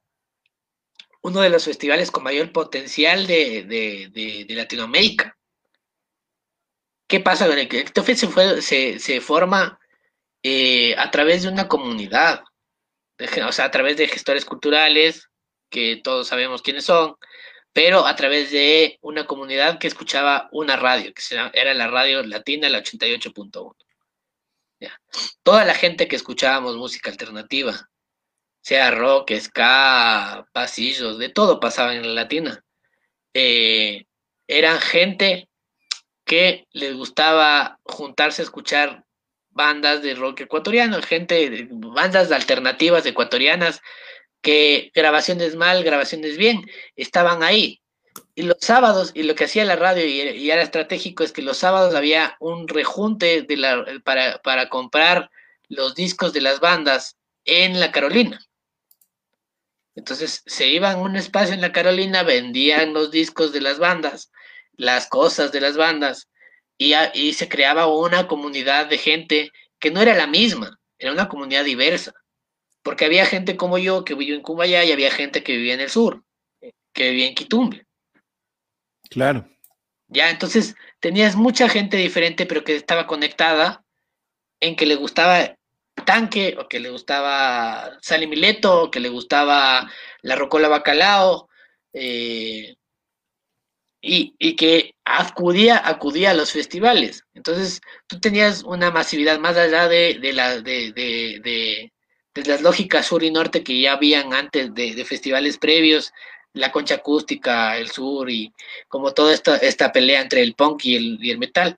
uno de los festivales con mayor potencial de, de, de Latinoamérica. ¿Qué pasa con el Fest se, fue, se, se forma eh, a través de una comunidad, o sea, a través de gestores culturales, que todos sabemos quiénes son, pero a través de una comunidad que escuchaba una radio, que era la radio latina, la 88.1. Toda la gente que escuchábamos música alternativa, sea rock, ska, pasillos, de todo pasaba en la latina. Eh, eran gente que les gustaba juntarse a escuchar bandas de rock ecuatoriano, gente, bandas alternativas ecuatorianas, que grabaciones mal, grabaciones bien, estaban ahí. Y los sábados, y lo que hacía la radio y, era estratégico es que los sábados había un rejunte para, para comprar los discos de las bandas en la Carolina. Entonces se iban a un espacio en la Carolina, vendían los discos de las bandas las cosas de las bandas y, y se creaba una comunidad de gente que no era la misma, era una comunidad diversa, porque había gente como yo que vivió en Cumbayá y había gente que vivía en el sur, que vivía en Quitumbe. Claro. Ya, entonces tenías mucha gente diferente, pero que estaba conectada en que le gustaba tanque, o que le gustaba Salimileto, o que le gustaba la Rocola Bacalao, eh, y, que acudía, acudía a los festivales. Entonces, tú tenías una masividad más allá de, de, la, de, de, las lógicas sur y norte que ya habían antes de, festivales previos, la concha acústica, el sur y como toda esta, esta pelea entre el punk y el, y el metal.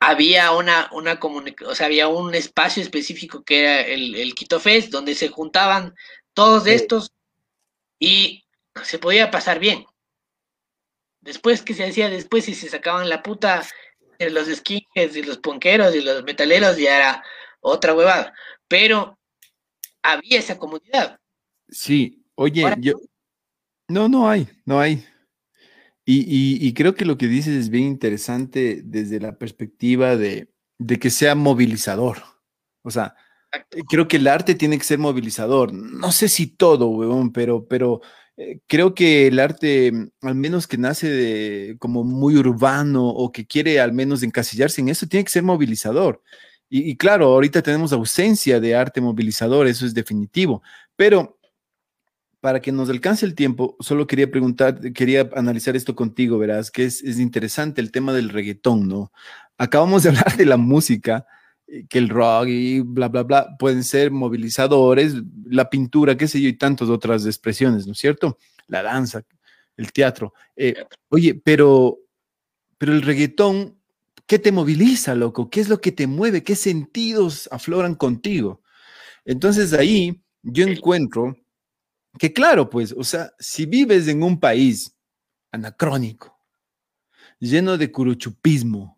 Había una, una o sea, había un espacio específico que era el, el Quito Fest, donde se juntaban todos estos y se podía pasar bien Después, ¿qué se hacía después? Si se sacaban la puta de los skinheads y los ponqueros y los metaleros, ya era otra huevada. Pero había esa comunidad. Sí, oye, yo... No, no hay, no hay. Y, creo que lo que dices es bien interesante desde la perspectiva de, de que sea movilizador. O sea, creo que el arte tiene que ser movilizador. No sé si todo, huevón, pero, pero eh, creo que el arte, mm, al menos que nace de, como muy urbano o que quiere al menos encasillarse en eso, tiene que ser movilizador. Y, claro, ahorita tenemos ausencia de arte movilizador, eso es definitivo. Pero para que nos alcance el tiempo, solo quería preguntar, quería analizar esto contigo, verás, que es, es interesante el tema del reggaetón, ¿no? acabamos de (laughs) hablar de la música, que el rock y bla, bla, bla, pueden ser movilizadores, la pintura, qué sé yo, y tantas otras expresiones, ¿no es cierto? La danza, el teatro. Eh, oye, pero, pero el reggaetón, ¿qué te moviliza, loco? ¿Qué es lo que te mueve? ¿Qué sentidos afloran contigo? Entonces ahí yo encuentro que claro, pues, o sea, si vives en un país anacrónico, lleno de curuchupismo,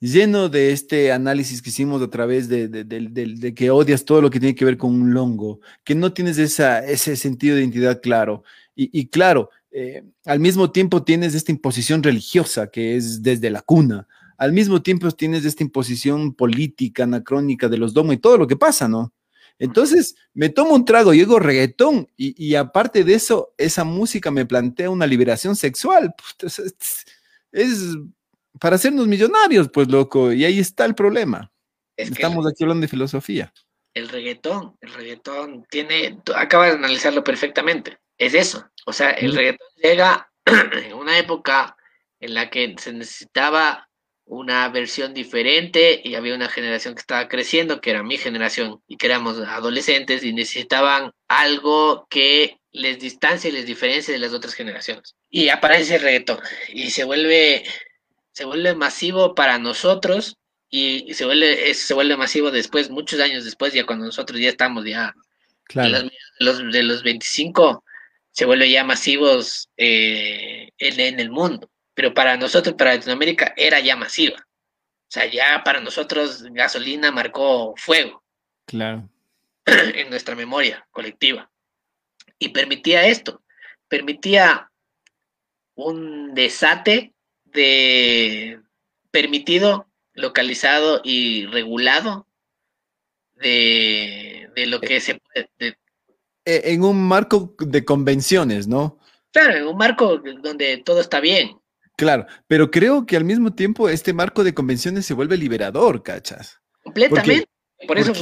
lleno de este análisis que hicimos a través de, que odias todo lo que tiene que ver con un longo, que no tienes esa, ese sentido de identidad claro. Y, claro, eh, al mismo tiempo tienes esta imposición religiosa que es desde la cuna. Al mismo tiempo tienes esta imposición política, anacrónica de los domos y todo lo que pasa, ¿no? Entonces me tomo un trago y digo reggaetón y, aparte de eso, esa música me plantea una liberación sexual. es, para hacernos millonarios, pues loco, y ahí está el problema. Estamos aquí hablando de filosofía. El reggaetón, el reggaetón tiene, acabas de analizarlo perfectamente, es eso. O sea, el reggaetón llega (clears throat) en una época en la que se necesitaba una versión diferente y había una generación que estaba creciendo, que era mi generación, y que éramos adolescentes y necesitaban algo que les distancie y les diferencie de las otras generaciones. Y aparece el reggaetón y se vuelve, se vuelve masivo para nosotros y se vuelve, se vuelve masivo después, muchos años después, ya cuando nosotros ya estamos ya de, los, de los 25, se vuelve ya masivos eh, en el mundo pero para nosotros, para Latinoamérica, era ya masiva. O sea, ya para nosotros gasolina marcó fuego. Claro. (clears throat) En nuestra memoria colectiva. Y permitía esto, permitía un desate de permitido, localizado y regulado de, lo que se puede. E, en un marco de convenciones, ¿no? Claro, en un marco donde todo está bien. Claro, pero creo que al mismo tiempo este marco de convenciones se vuelve liberador, ¿cachas? Completamente. Por eso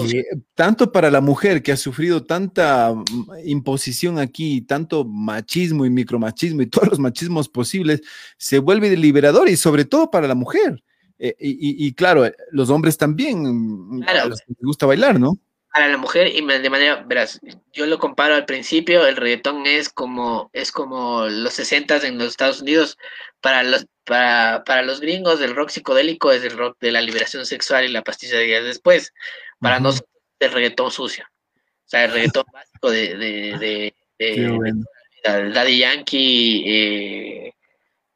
tanto para la mujer que ha sufrido tanta mm, imposición aquí, tanto machismo y micromachismo y (laughs) todos los machismos posibles, se vuelve liberador y sobre todo para la mujer. Eh, y, claro, los hombres también, mm, a los que les gusta bailar, ¿no? para la mujer y de manera, verás, yo lo comparo al principio, el reggaetón es como, es como los 60 en los Estados Unidos, para los, para, para los gringos el rock psicodélico es el rock de la liberación sexual y la pastilla de días después, para nosotros el reggaetón sucio, o sea, el reggaetón básico de, de, de, Daddy Yankee, eh,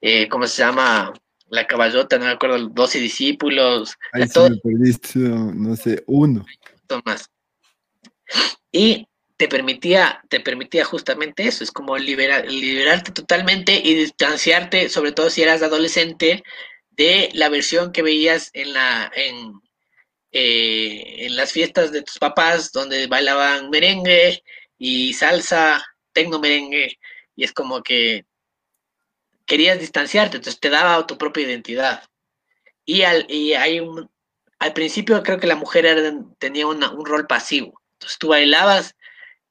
eh, ¿cómo se llama? La caballota, no me acuerdo, 12 discípulos. no sé, uno. Y te permitía, te permitía justamente eso, es como liberar, liberarte totalmente y distanciarte, sobre todo si eras adolescente, de la versión que veías en la en, eh, en las fiestas de tus papás, donde bailaban merengue y salsa, tecno merengue, y es como que querías distanciarte, entonces te daba tu propia identidad. Y al, y hay un, al principio creo que la mujer tenía un rol pasivo entonces tú bailabas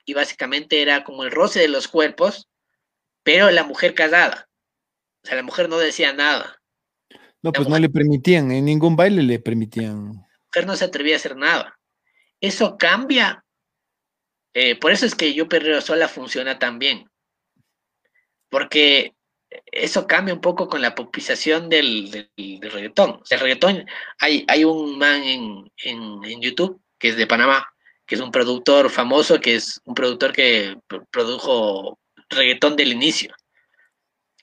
y básicamente era como el roce de los cuerpos, pero la mujer casada. O sea, la mujer no decía nada. No, pues no le permitían, en ningún baile le permitían. No se atrevía a hacer nada. Eso cambia. Eh, por eso es que Yo Perreo Sola funciona tan bien. Porque eso cambia un poco con la popización del, reggaetón. El reggaetón, hay, hay un man en, en YouTube que es de Panamá, que es un productor famoso, que es un productor que produjo reggaetón del inicio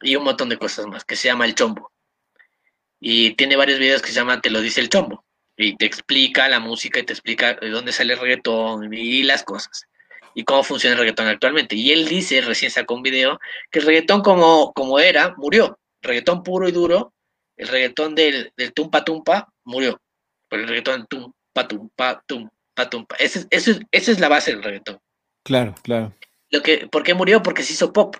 y un montón de cosas más, que se llama El Chombo. Y tiene varios videos que se llaman Te lo dice el Chombo. Y te explica la música y te explica de dónde sale el reggaetón y las cosas. Y cómo funciona el reggaetón actualmente. Y él dice, recién sacó un video, que el reggaetón como, como era, murió. reggaetón puro y duro, el reggaetón del, del tumpa tumpa, murió. Pero el reggaetón tumpa tumpa tumpa esa es la base del reggaetón. Claro, claro. Lo que, ¿Por qué murió? Porque se hizo pop.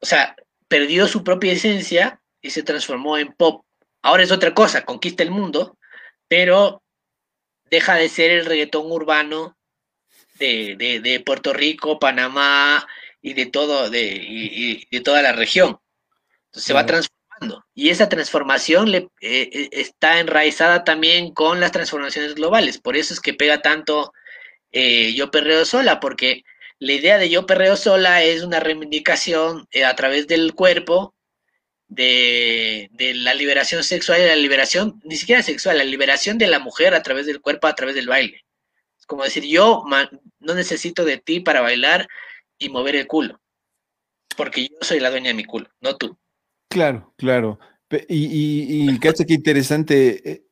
O sea, perdió su propia esencia y se transformó en pop. Ahora es otra cosa, conquista el mundo, pero deja de ser el reggaetón urbano de, Puerto Rico, Panamá y de todo, de, y, de toda la región. Entonces se va transformando transformando. Y esa transformación le, eh, eh, está enraizada también con las transformaciones globales. Por eso es que pega tanto eh, Yo Perreo Sola, porque la idea de Yo Perreo Sola es una reivindicación a través del cuerpo de, de, la liberación sexual y la liberación, ni siquiera sexual, la liberación de la mujer a través del cuerpo, a través del baile. Es como decir, yo no necesito de ti para bailar y mover el culo, porque yo soy la dueña de mi culo, no tú. Claro, claro. Y, y, y qué interesante eh,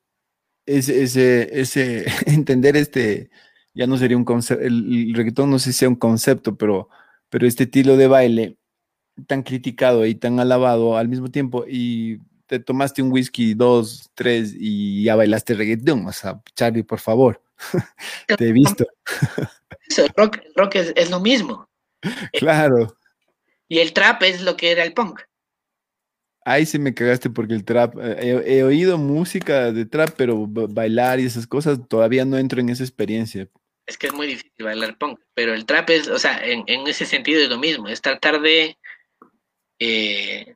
ese, ese, (laughs) entender este, ya no sería un concepto, el, reggaetón no sé si sea un concepto, pero, pero este estilo de baile tan criticado y tan alabado al mismo tiempo y te tomaste un whisky, dos, tres y ya bailaste reggaetón, o sea, Charlie, por favor, (laughs) te he visto. el rock, rock es, es, lo mismo. (laughs) Claro. Y el trap es lo que era el punk. Ahí sí me cagaste porque el trap, eh, he, he, oído música de trap, pero bailar y esas cosas todavía no entro en esa experiencia. Es que es muy difícil bailar punk, pero el trap es, o sea, en, en ese sentido es lo mismo, es tratar de, eh,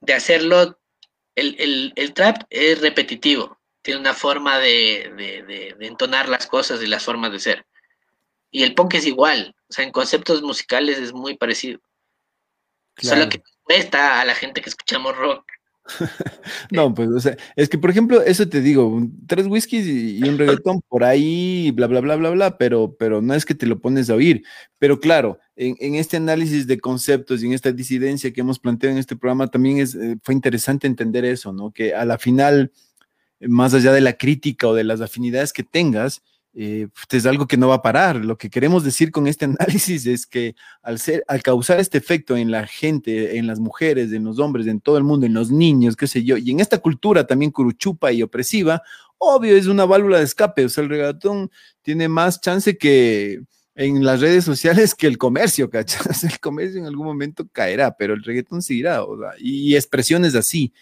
de hacerlo, el, el, el, trap es repetitivo, tiene una forma de, de, de, de, entonar las cosas y las formas de ser. Y el punk es igual, o sea, en conceptos musicales es muy parecido. Claro. Solo que cuesta a la gente que escuchamos rock. (laughs) no, pues, o sea, es que, por ejemplo, eso te digo, tres whiskies y, un reggaetón por ahí, bla, bla, bla, bla, bla, pero, pero no es que te lo pones a oír. Pero claro, en, en este análisis de conceptos y en esta disidencia que hemos planteado en este programa, también es, eh, fue interesante entender eso, ¿no? Que a la final, más allá de la crítica o de las afinidades que tengas, eh, es algo que no va a parar. Lo que queremos decir con este (laughs) análisis es que al, ser, al causar este efecto en la gente, en las mujeres, en los hombres, en todo el mundo, en los niños, qué sé yo, y en esta cultura también curuchupa y opresiva, obvio es una válvula de escape. O sea, el regatón tiene más chance que en las redes sociales que el comercio, ¿cachas? (laughs) El comercio en algún momento caerá, pero el reggaetón seguirá, o y expresiones así.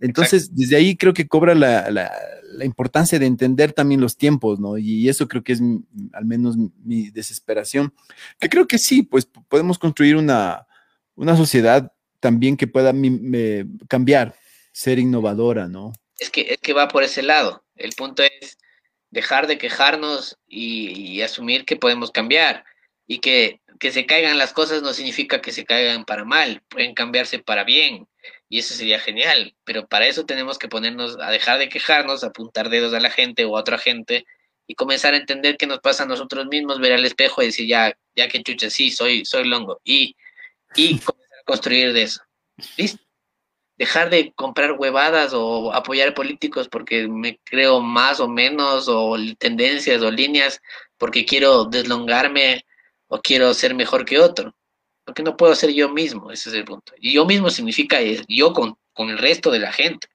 Entonces, Exacto. desde ahí creo que cobra la, la, la, importancia de entender también los tiempos, ¿no? Y eso creo que es mi, al menos mi desesperación, que creo que sí, pues podemos construir una, una sociedad también que pueda mi, me, cambiar, ser innovadora, ¿no? Es que, es que va por ese lado. El punto es dejar de quejarnos y, y asumir que podemos cambiar y que, que se caigan las cosas no significa que se caigan para mal, pueden cambiarse para bien y eso sería genial, pero para eso tenemos que ponernos a dejar de quejarnos, apuntar dedos a la gente o a otra gente y comenzar a entender qué nos pasa a nosotros mismos, ver al espejo y decir, ya, ya que chucha, sí, soy, soy longo, y, y (laughs) comenzar a construir de eso. ¿Listo? Dejar de comprar huevadas o apoyar políticos porque me creo más o menos, o tendencias o líneas, porque quiero deslongarme o quiero ser mejor que otro porque no puedo ser yo mismo, ese es el punto. Y yo mismo significa yo con, con el resto de la gente.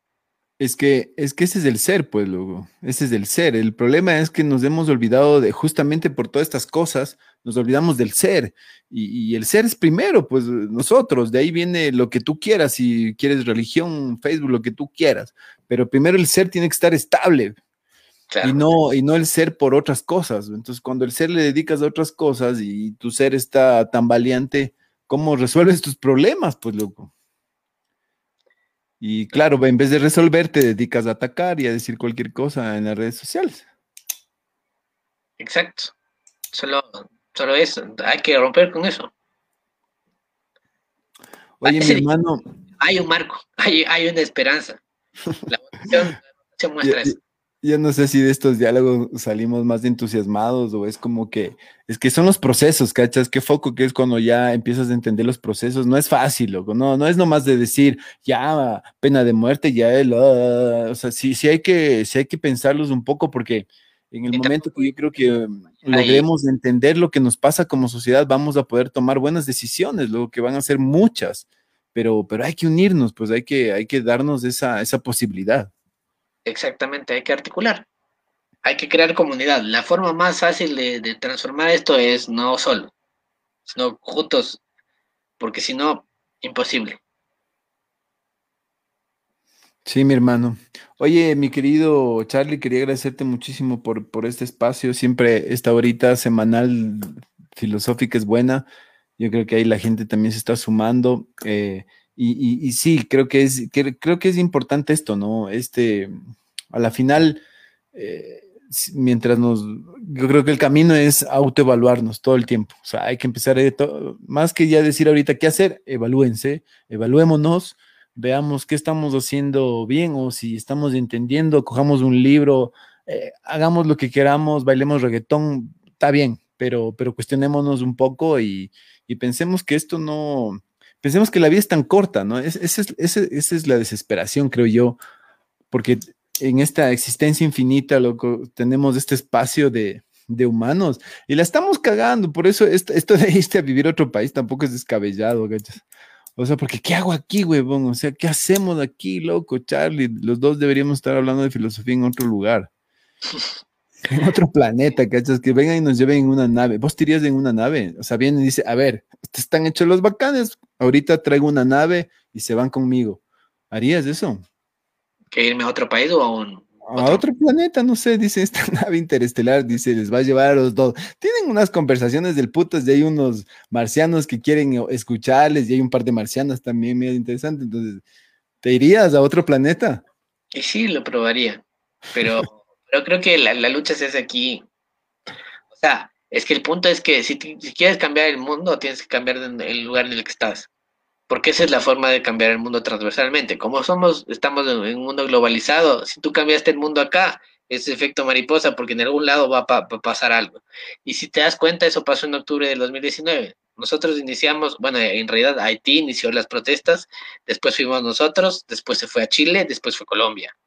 Es que, es que ese es el ser, pues, luego. Ese es el ser. El problema es que nos hemos olvidado de, justamente por todas estas cosas, nos olvidamos del ser. Y, y, el ser es primero, pues, nosotros. De ahí viene lo que tú quieras, si quieres religión, Facebook, lo que tú quieras. Pero primero el ser tiene que estar estable. Claro. Y, no, y no el ser por otras cosas. Entonces, cuando el ser le dedicas a otras cosas y tu ser está tan valiente, ¿cómo resuelves tus problemas? Pues, loco. Y claro, en vez de resolver, te dedicas a atacar y a decir cualquier cosa en las redes sociales. Exacto. Solo, solo eso. Hay que romper con eso. Oye, mi hermano. Hay un marco, hay, hay una esperanza. La votación, (laughs) se muestra eso yo no sé si de estos diálogos salimos más entusiasmados o es como que, es que son los procesos, ¿cachas? Qué foco que es cuando ya empiezas a entender los procesos. No es fácil, loco, no, no es nomás de decir, ya, pena de muerte, ya, el, uh, o sea, sí, sí hay que, sí hay que pensarlos un poco porque en el momento que yo creo que logremos entender lo que nos pasa como sociedad, vamos a poder tomar buenas decisiones, luego que van a ser muchas, pero, pero hay que unirnos, pues hay que, hay que darnos esa, esa posibilidad. Exactamente, hay que articular. Hay que crear comunidad. La forma más fácil de, transformar esto es no solo, sino juntos, porque si no, imposible. Sí, mi hermano. Oye, mi querido Charlie, quería agradecerte muchísimo por, por este espacio. Siempre esta horita semanal filosófica es buena. Yo creo que ahí la gente también se está sumando. Eh, Y, sí, creo que, es, creo que es importante esto, ¿no? Este, a la final, eh, mientras nos, yo creo que el camino es autoevaluarnos todo el tiempo. O sea, hay que empezar, a, más que ya decir ahorita qué hacer, evalúense, evaluémonos, veamos qué estamos haciendo bien o si estamos entendiendo, cojamos un libro, eh, hagamos lo que queramos, bailemos reggaetón, está bien, pero, pero cuestionémonos un poco y, pensemos que esto no, pensemos que la vida es tan corta, ¿no? esa es la desesperación, creo yo, porque en esta existencia infinita, loco, tenemos este espacio de, humanos y la estamos cagando. Por eso esto, de irte a vivir a otro país tampoco es descabellado, ¿gachas? O sea, porque ¿qué hago aquí, huevón? O sea, ¿qué hacemos aquí, loco, Charlie? Los dos deberíamos estar hablando de filosofía en otro lugar. (laughs) En otro planeta, ¿cachas? Que vengan y nos lleven en una nave. ¿Vos te irías en una nave? O sea, vienen y dice, a ver, están hechos los bacanes. Ahorita traigo una nave y se van conmigo. ¿Harías eso? que irme a otro país o a un... A otro planeta, no sé, dice esta (laughs) nave interestelar, dice, les va a llevar a los dos. Tienen unas conversaciones del putas y hay unos marcianos que quieren escucharles y hay un par de marcianas también medio interesantes. Entonces, ¿te irías a otro planeta? Y sí, lo probaría, pero, (laughs) pero creo que la, lucha se hace aquí. O sea, es que el punto es que si, si quieres cambiar el mundo, tienes que cambiar el lugar en el que estás porque esa es la forma de cambiar el mundo transversalmente. Como somos, estamos en, un mundo globalizado, si tú cambiaste el mundo acá, es efecto mariposa, porque en algún lado va a pasar algo. Y si te das cuenta, eso pasó en octubre del 2019. Nosotros iniciamos, bueno, en realidad Haití inició las protestas, después fuimos nosotros, después se fue a Chile, después fue Colombia.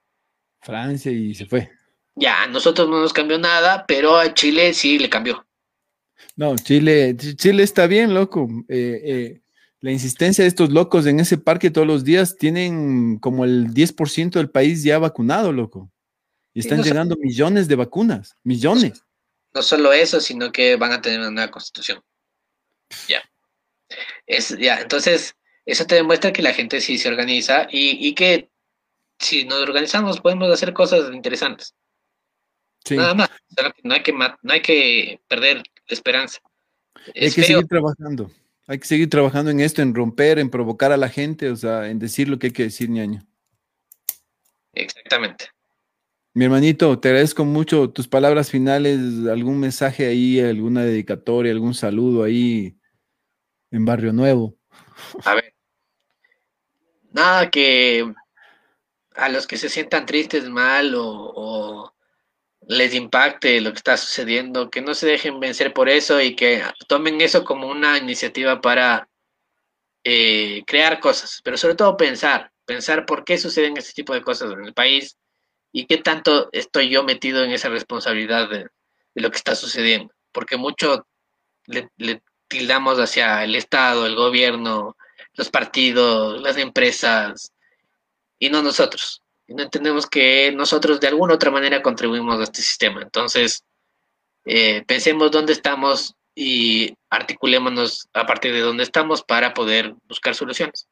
Francia y se fue. Ya, a nosotros no nos cambió nada, pero a Chile sí le cambió. No, Chile, Chile está bien, loco. Eh, eh, la insistencia de estos locos en ese parque todos los días tienen como el 10% del país ya vacunado, loco. Y están llegando millones de vacunas, millones. No, solo eso, sino que van a tener una nueva constitución. Ya. Es, ya, entonces, eso te demuestra que la gente sí se organiza y, que si nos organizamos podemos hacer cosas interesantes. Nada más. No hay que, no hay que perder la esperanza. hay que seguir trabajando. Hay que seguir trabajando en esto, en romper, en provocar a la gente, o sea, en decir lo que hay que decir, ñaño. Exactamente. Mi hermanito, te agradezco mucho tus palabras finales, algún mensaje ahí, alguna dedicatoria, algún saludo ahí en Barrio Nuevo. A ver, nada que a los que se sientan tristes, mal o les impacte lo que está sucediendo, que no se dejen vencer por eso y que tomen eso como una iniciativa para eh, crear cosas, pero sobre todo pensar, pensar por qué suceden este tipo de cosas en el país y qué tanto estoy yo metido en esa responsabilidad de, lo que está sucediendo, porque mucho le, le tildamos hacia el Estado, el gobierno, los partidos, las empresas y no nosotros no entendemos que nosotros de alguna otra manera contribuimos a este sistema. Entonces, eh, pensemos dónde estamos y articulémonos a partir de dónde estamos para poder buscar soluciones.